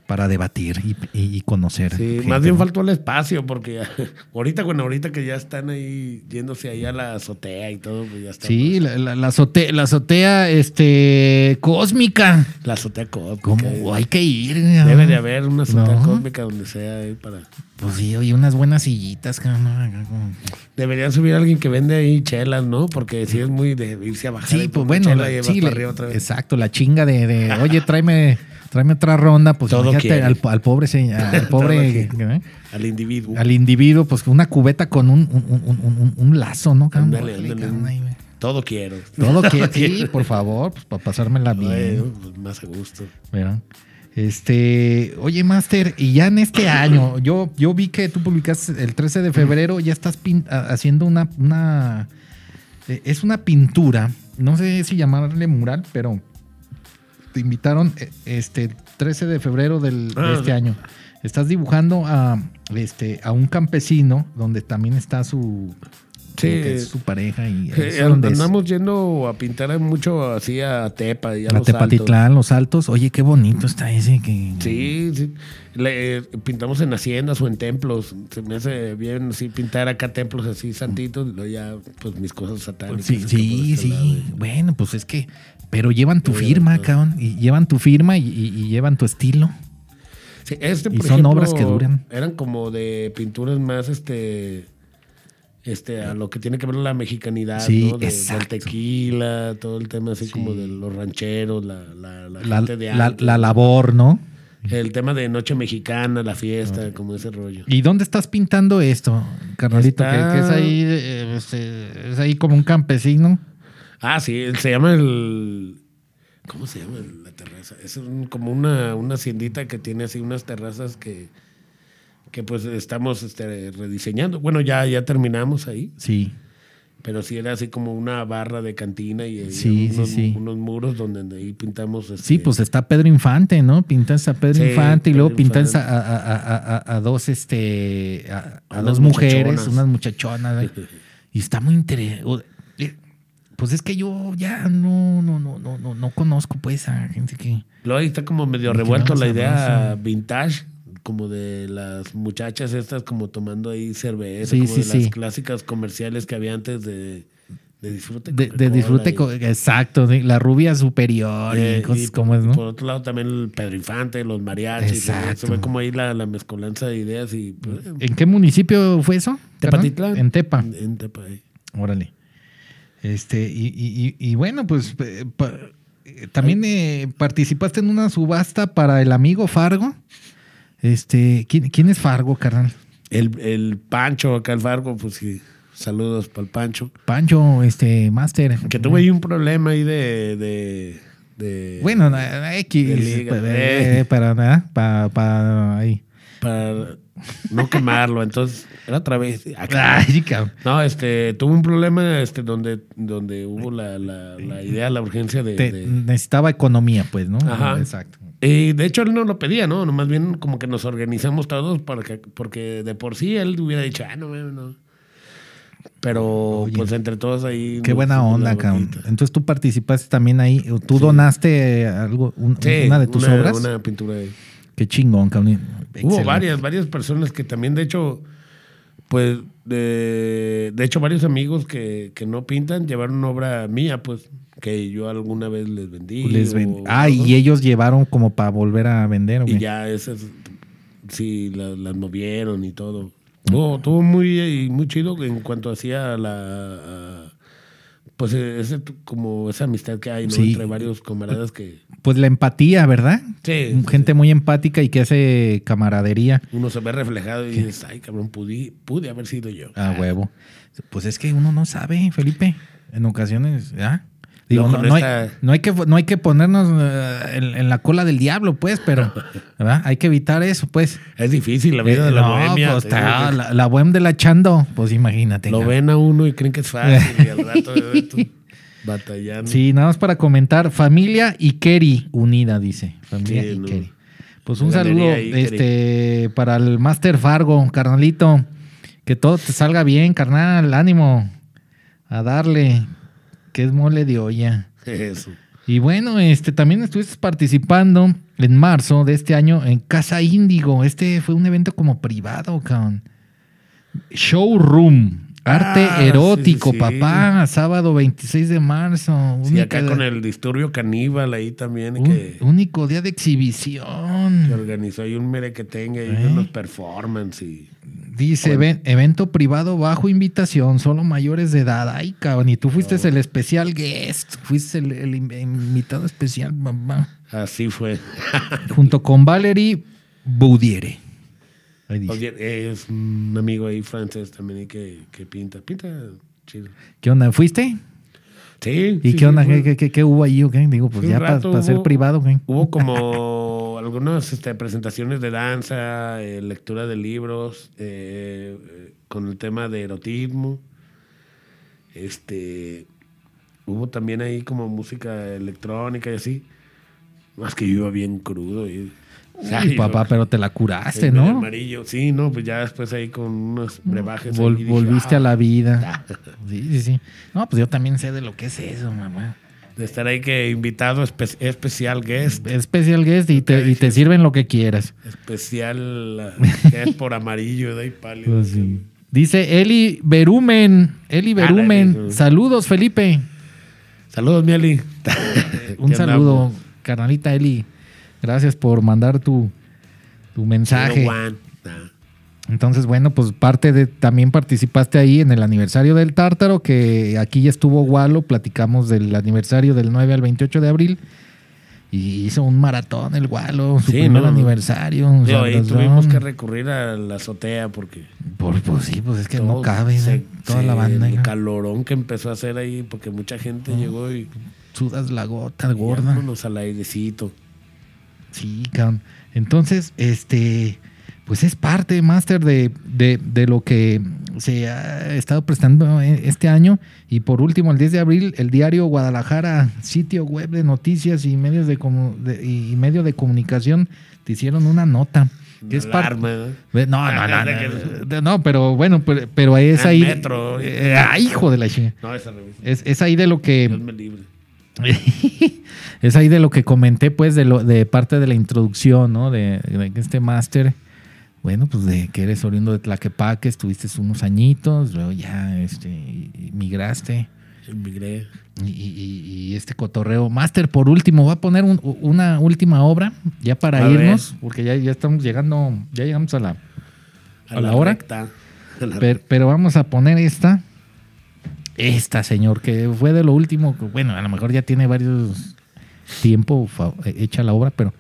para debatir y, conocer. Sí, gente, más bien faltó el espacio, porque ahorita, bueno, ahorita que ya están ahí yéndose ahí a la azotea y todo, pues ya está. Sí, la, la- la azotea, la azotea este, cósmica. La azotea cósmica. ¿Cómo? Hay que ir. Debe de haber una azotea No. cósmica donde sea ahí para. Pues sí, oye, unas buenas sillitas. cabrón, Deberían subir a alguien que vende ahí chelas, ¿no? Porque si es muy de irse a bajar. Sí, pues bueno, la- sí, otra vez. exacto, la chinga de, de, oye, tráeme, tráeme otra ronda, pues Todo al, al pobre al pobre. ¿eh? Al individuo. al individuo, pues una cubeta con un, un, un- un- lazo, ¿no? cabrón? Ándale, Órale, ándale. cabrón, ahí. Todo quiero. Todo que sí, por favor, pues para pasármela bien. Pues, más a gusto. ¿verdad? Este, oye, Master, y ya en este año, yo, yo vi que tú publicaste el 13 de febrero, ya estás pin- haciendo una, una eh, es una pintura, no sé si llamarle mural, pero te invitaron eh, este 13 de febrero del, de Ah, este año. Estás dibujando a, este, a un campesino donde también está su, Sí. que es su pareja y Eh, andamos yendo a pintar mucho así a Tepa y a a los Altos. Tepatitlán, los altos. Oye, qué bonito está ese que Sí, sí. Le- eh, pintamos en haciendas o en templos. Se me hace bien así pintar acá templos así santitos. Y luego ya, pues mis cosas satánicas. Sí, sí, este sí. lado. Bueno, pues es que. Pero llevan tu firma, bien, cabrón. Y llevan tu firma y, y- y llevan tu estilo. Sí, este, Y por son ejemplo, obras que duran. Eran como de pinturas más, este, este, a lo que tiene que ver la mexicanidad, Sí, ¿no? De- del tequila, todo el tema así como de los rancheros, la, la, la La, gente de antes, la labor, ¿no? El tema de noche mexicana, la fiesta, como ese rollo. ¿Y dónde estás pintando esto, carnalito? Está- Que, que es ahí, eh, este, es ahí como un campesino. Ah, sí, se llama el... ¿Cómo se llama la terraza? Es un- como una, una haciendita que tiene así unas terrazas que, que pues estamos este, rediseñando. Bueno, ya, ya terminamos ahí. Sí. Pero sí era así como una barra de cantina y, Sí, sí, unos, sí. unos muros donde ahí pintamos. este, Sí, pues está Pedro Infante, ¿no? Pintas a Pedro Sí, Infante y luego pintas a, a- a- a- dos, este, a, dos mujeres, muchachonas. unas muchachonas. ¿eh? Y está muy interesante. Pues es que yo ya no, no, no, no, no, no conozco pues a gente que. Luego ahí está como medio revuelto no la idea vintage, como de las muchachas estas como tomando ahí cerveza, Sí, como sí, de sí. las clásicas comerciales que había antes de, de disfrute. De, disfrute, y- exacto, la rubia superior eh, y cosas y como es, Por otro lado también el Pedro Infante, los mariachis. eh, Exacto. Se ve como ahí la, la mezcolanza de ideas y... pues, ¿En qué municipio fue eso? Tepatitlán. En Tepa. En, en Tepa, ahí. Órale. Este, y, y- bueno, pues eh, pa- eh, también eh, participaste en una subasta para el amigo Fargo. Este, ¿quién, quién es Fargo, carnal? El, el Pancho acá, el Fargo, pues sí. Saludos para el Pancho. Pancho, este, Master. Que tuve ahí un problema ahí de... de, de- Bueno, X, liga, eh. para nada, para, para ahí. para no quemarlo. Entonces, era otra vez. Ay. No, este, tuve un problema este, donde, donde hubo la, la, la idea, la urgencia de, Te- de- necesitaba economía, pues, ¿no? Ajá. Exacto. Y de hecho él no lo pedía, ¿no? Más bien como que nos organizamos todos para que, porque de por sí él hubiera dicho, ah, no, no. Pero pues entre todos ahí. Qué buena onda, cabrón. Entonces tú participaste también ahí. ¿Tú donaste algo, un- Sí, una de tus una- obras? Una pintura ahí. Qué chingón, cabrón. Hubo varias, varias personas que también, de hecho, pues, de, de hecho, varios amigos que, que no pintan llevaron obra mía, pues, que yo alguna vez les vendí. Les ven- o- Ah, y ellos llevaron como para volver a vender. ¿o Y ya esas, sí, la- las movieron y todo. Todo, todo muy, muy chido en cuanto hacía la... a- pues ese, como esa amistad que hay ¿no? Sí. entre varios camaradas que Pues la empatía, ¿verdad? Sí, Gente muy empática y que hace camaradería. uno se ve reflejado y dices, ay cabrón, pude, pude haber sido yo. A huevo. Pues es que uno no sabe, Felipe. En ocasiones, ¿ya? Digo, no, hay, esta- no hay que, no hay que ponernos eh, en, en la cola del diablo, pues, pero ¿verdad? hay que evitar eso, pues. Es difícil la vida Eh, de la no, bohemia. pues, está, la, la bohem de la chando, pues imagínate. Lo ven a uno y creen que es fácil y al rato batallando. Sí, nada más para comentar. Familia y Kerry unida, dice. Familia Sí, no. Kerry. Pues un saludo este, para el Master Fargo, carnalito. Que todo te salga bien, carnal. Ánimo. A darle. Que es mole de olla. Eso. Y bueno, este también estuviste participando en marzo de este año en Casa Índigo. Este fue un evento como privado, cabrón. Showroom. Arte Ah, erótico, sí, sí. papá. Sábado 26 de marzo. Única- acá con el disturbio caníbal ahí también, un- que, único día de que exhibición. organizó ahí un mere que tenga y ¿Eh? unos performance y Dice, "Even- evento privado bajo invitación, solo mayores de edad. Ay, cabrón, y tú fuiste el especial guest. Fuiste el, el in- invitado especial, mamá. así fue. Junto con Valerie Boudiere. Dice. Oye, es un amigo ahí francés también que, que pinta, pinta chido. ¿Qué onda? ¿Fuiste? Sí. ¿Y sí, qué onda? sí, ¿Qué, qué- qué- hubo ahí? o qué? Digo, pues ya para rato, ser privado. ¿qué? Hubo como algunas este, presentaciones de danza, eh, lectura de libros, eh, eh, con el tema de erotismo. Este, hubo también ahí como música electrónica y así. Más que yo iba bien crudo. Y, Uy, papá, pero te la curaste, el ¿no? Amarillo. Sí, no, pues ya después ahí con unos brebajes. Vol- ahí dije, volviste "Ah, a la vida. Sí, sí, sí. No, pues yo también sé de lo que es eso, mamá. De estar ahí que invitado espe- especial guest. Especial guest y te, y te sirven lo que quieras. Especial ah, es por amarillo de ahí pálido. Pues sí. Dice Eli Berumen. Eli Ah, Berumen. Saludos, Felipe. Saludos, Mieli. Un ¿Qué saludo, andamos? Carnalita Eli. Gracias por mandar tu, tu mensaje. Entonces, bueno, pues parte de también participaste ahí en el aniversario del Tártaro, que aquí ya estuvo Walo, platicamos del aniversario del 9 al 28 de abril. Y hizo un maratón el Walo, su Sí, primer no. aniversario. Ahí tuvimos que recurrir a la azotea porque Por, pues sí, pues es que no cabe toda se- la banda. El calorón que empezó a hacer ahí porque mucha gente llegó y Sudas la gota gorda. vámonos al airecito. Sí, cabrón. Entonces, este, pues es parte, Master, de, de, de lo que se ha estado prestando eh, este año. Y por último, el 10 de abril, el diario Guadalajara, sitio web de noticias y medios de, de- y medio de comunicación, te hicieron una nota. Que es Alarma, ¿no? No, no, no, pero bueno, pero, pero es Ah, ahí. Metro. Eh, ay, hijo de la chinga. No, esa revista. Es, es ahí de lo Dios que. me libre. es ahí de lo que comenté, pues, de, lo, de parte de la introducción, ¿no? De, de este máster. Bueno, pues de que eres oriundo de Tlaquepaque, estuviste unos añitos, luego ya este, migraste. Emigré. Y, y- y este cotorreo. Máster, por último, va a poner un- una última obra, ya para A ver. irnos, porque ya, ya estamos llegando, ya llegamos a la, ¿A la hora? recta. A la- pero, pero vamos a poner esta. Esta, señor, que fue de lo último. Bueno, a lo mejor ya tiene varios tiempo hecha la obra, pero.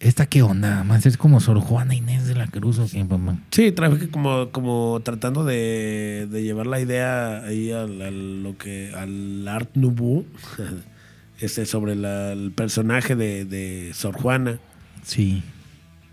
¿Esta qué onda? Más es como Sor Juana Inés de la Cruz o qué, mamá? Sí, como, como tratando de, de llevar la idea ahí al, al- lo que, al Art Nouveau, este, sobre la- el personaje de, de Sor Juana, Sí.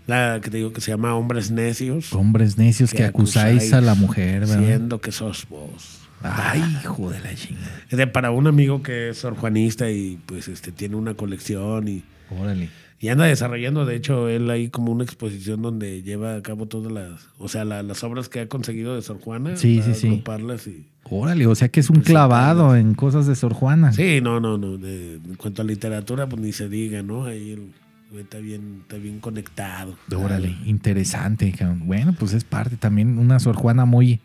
la que te digo que se llama Hombres Necios, Hombres necios que, acusáis, a la mujer, ¿verdad? Siendo que sos vos. Ay, hijo de la chingada. Es de para un amigo que es Sor Juanista y pues este tiene una colección y, Órale. y anda desarrollando, de hecho, él ahí como una exposición donde lleva a cabo todas las, o sea, la- las obras que ha conseguido de Sor Juana, Sí, sí, sí. y Órale, o sea que es un clavado en cosas de Sor Juana. Sí, no, no, no. de- en cuanto a literatura, pues ni se diga, ¿no? Ahí el está bien, está bien conectado. Órale, interesante. Bueno, pues es parte también una Sor Juana muy,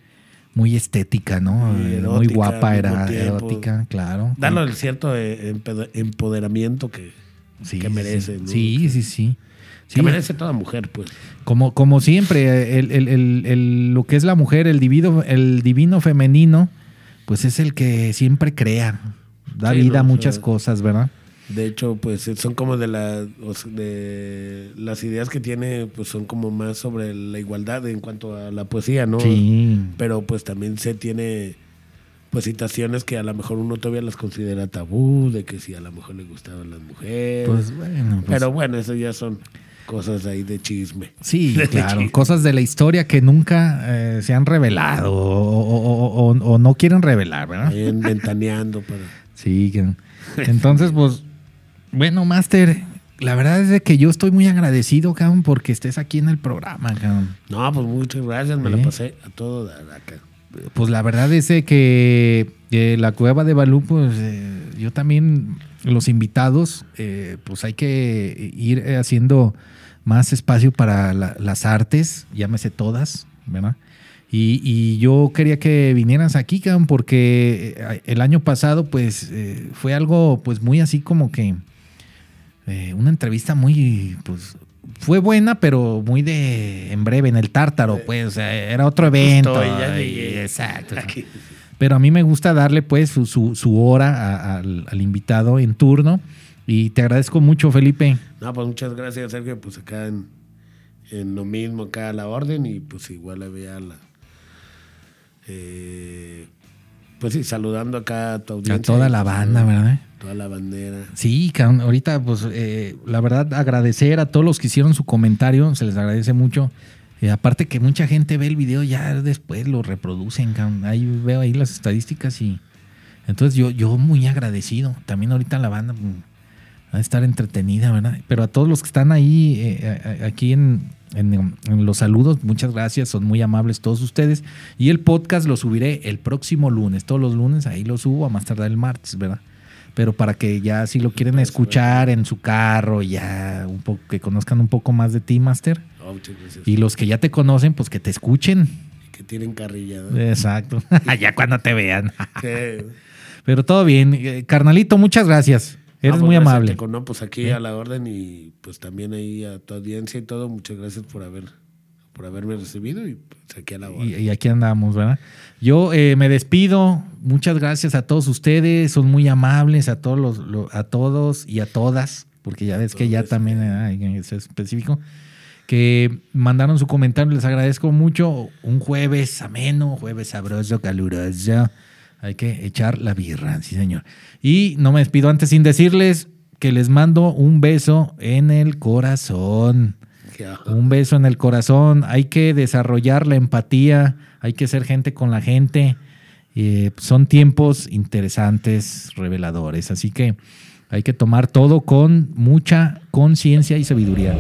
muy estética, ¿no? Muy Eh, muy erótica guapa, era erótica, claro. Darle el cierto empe- empoderamiento que, Sí, que sí, merece. Sí, ¿no? sí, sí. sí. que merece toda mujer, pues. Como, como siempre, el, el- el- lo que es la mujer, el divino, el divino femenino, pues es el que siempre crea, da vida a o muchas sea, cosas, ¿verdad? De hecho, pues son como de, la, o sea, de las ideas que tiene, pues son como más sobre la igualdad en cuanto a la poesía, ¿no? Sí. Pero pues también se tiene pues citaciones que a lo mejor uno todavía las considera tabú, de que si a lo mejor le gustaban las mujeres. Pues bueno, pues, Pero bueno, eso ya son cosas ahí de chisme. Sí, De claro. chisme. Cosas de la historia que nunca eh, se han revelado o, o- o- o no quieren revelar, ¿verdad? Ahí en- ventaneando para... Sí. que- Entonces, pues, bueno, Master, la verdad es de que yo estoy muy agradecido, cabrón, porque estés aquí en el programa, cabrón. No, pues muchas gracias, me Sí. la pasé a todo acá. Pues la verdad es de que eh, la cueva de Balú, pues eh, yo también, los invitados, eh, pues hay que ir eh, haciendo más espacio para la- las artes, llámese todas, ¿verdad? Y, y yo quería que vinieras aquí, cabrón, porque eh, el año pasado, pues, eh, fue algo, pues, muy así como que eh, una entrevista muy, pues, fue buena, pero muy de en breve, en el tártaro, pues, o sea, era otro evento. Ya y- exacto. Aquí. Pero a mí me gusta darle, pues, su, su- su hora a- al, al invitado en turno. Y te agradezco mucho, Felipe. No, pues muchas gracias, Sergio, pues acá en, en lo mismo, acá a la orden y pues igual había la... eh, pues sí, saludando acá a tu audiencia. A toda la banda, ¿verdad? Toda la bandera. Sí, ahorita, pues, eh, la verdad, agradecer a todos los que hicieron su comentario, se les agradece mucho. Eh, aparte que mucha gente ve el video ya después lo reproducen. Ahí veo ahí las estadísticas y entonces yo, yo muy agradecido. También ahorita la banda va a estar entretenida, ¿verdad? Pero a todos los que están ahí, eh, a- aquí en, en- en los saludos, muchas gracias, son muy amables todos ustedes. Y el podcast lo subiré el próximo lunes, todos los lunes, ahí lo subo a más tardar el martes, ¿verdad? Pero para que ya si lo quieren escuchar en su carro, ya un poco, que conozcan un poco más de ti, Master. No, muchas gracias. Y los que ya te conocen, pues que te escuchen. que tienen carrilla. ¿no? Exacto. ya cuando te vean. Pero todo bien. Eh, Carnalito, muchas gracias. Eres Ah, pues muy amable. No, pues aquí Sí. a la orden y pues también ahí a tu audiencia y todo, muchas gracias por haber por haberme recibido y pues aquí a la orden. Y, y aquí andamos, ¿verdad? Yo eh, me despido. Muchas gracias a todos ustedes. Son muy amables a todos los, lo- a todos y a todas, porque ya ves que ya también hay ser específico. Que mandaron su comentario, les agradezco mucho. Un jueves ameno, jueves sabroso, caluroso. Hay que echar la birra, sí, señor. Y no me despido antes sin decirles que les mando un beso en el corazón. Un beso en el corazón. Hay que desarrollar la empatía, hay que ser gente con la gente. Eh, son tiempos interesantes, reveladores. Así que hay que tomar todo con mucha conciencia y sabiduría.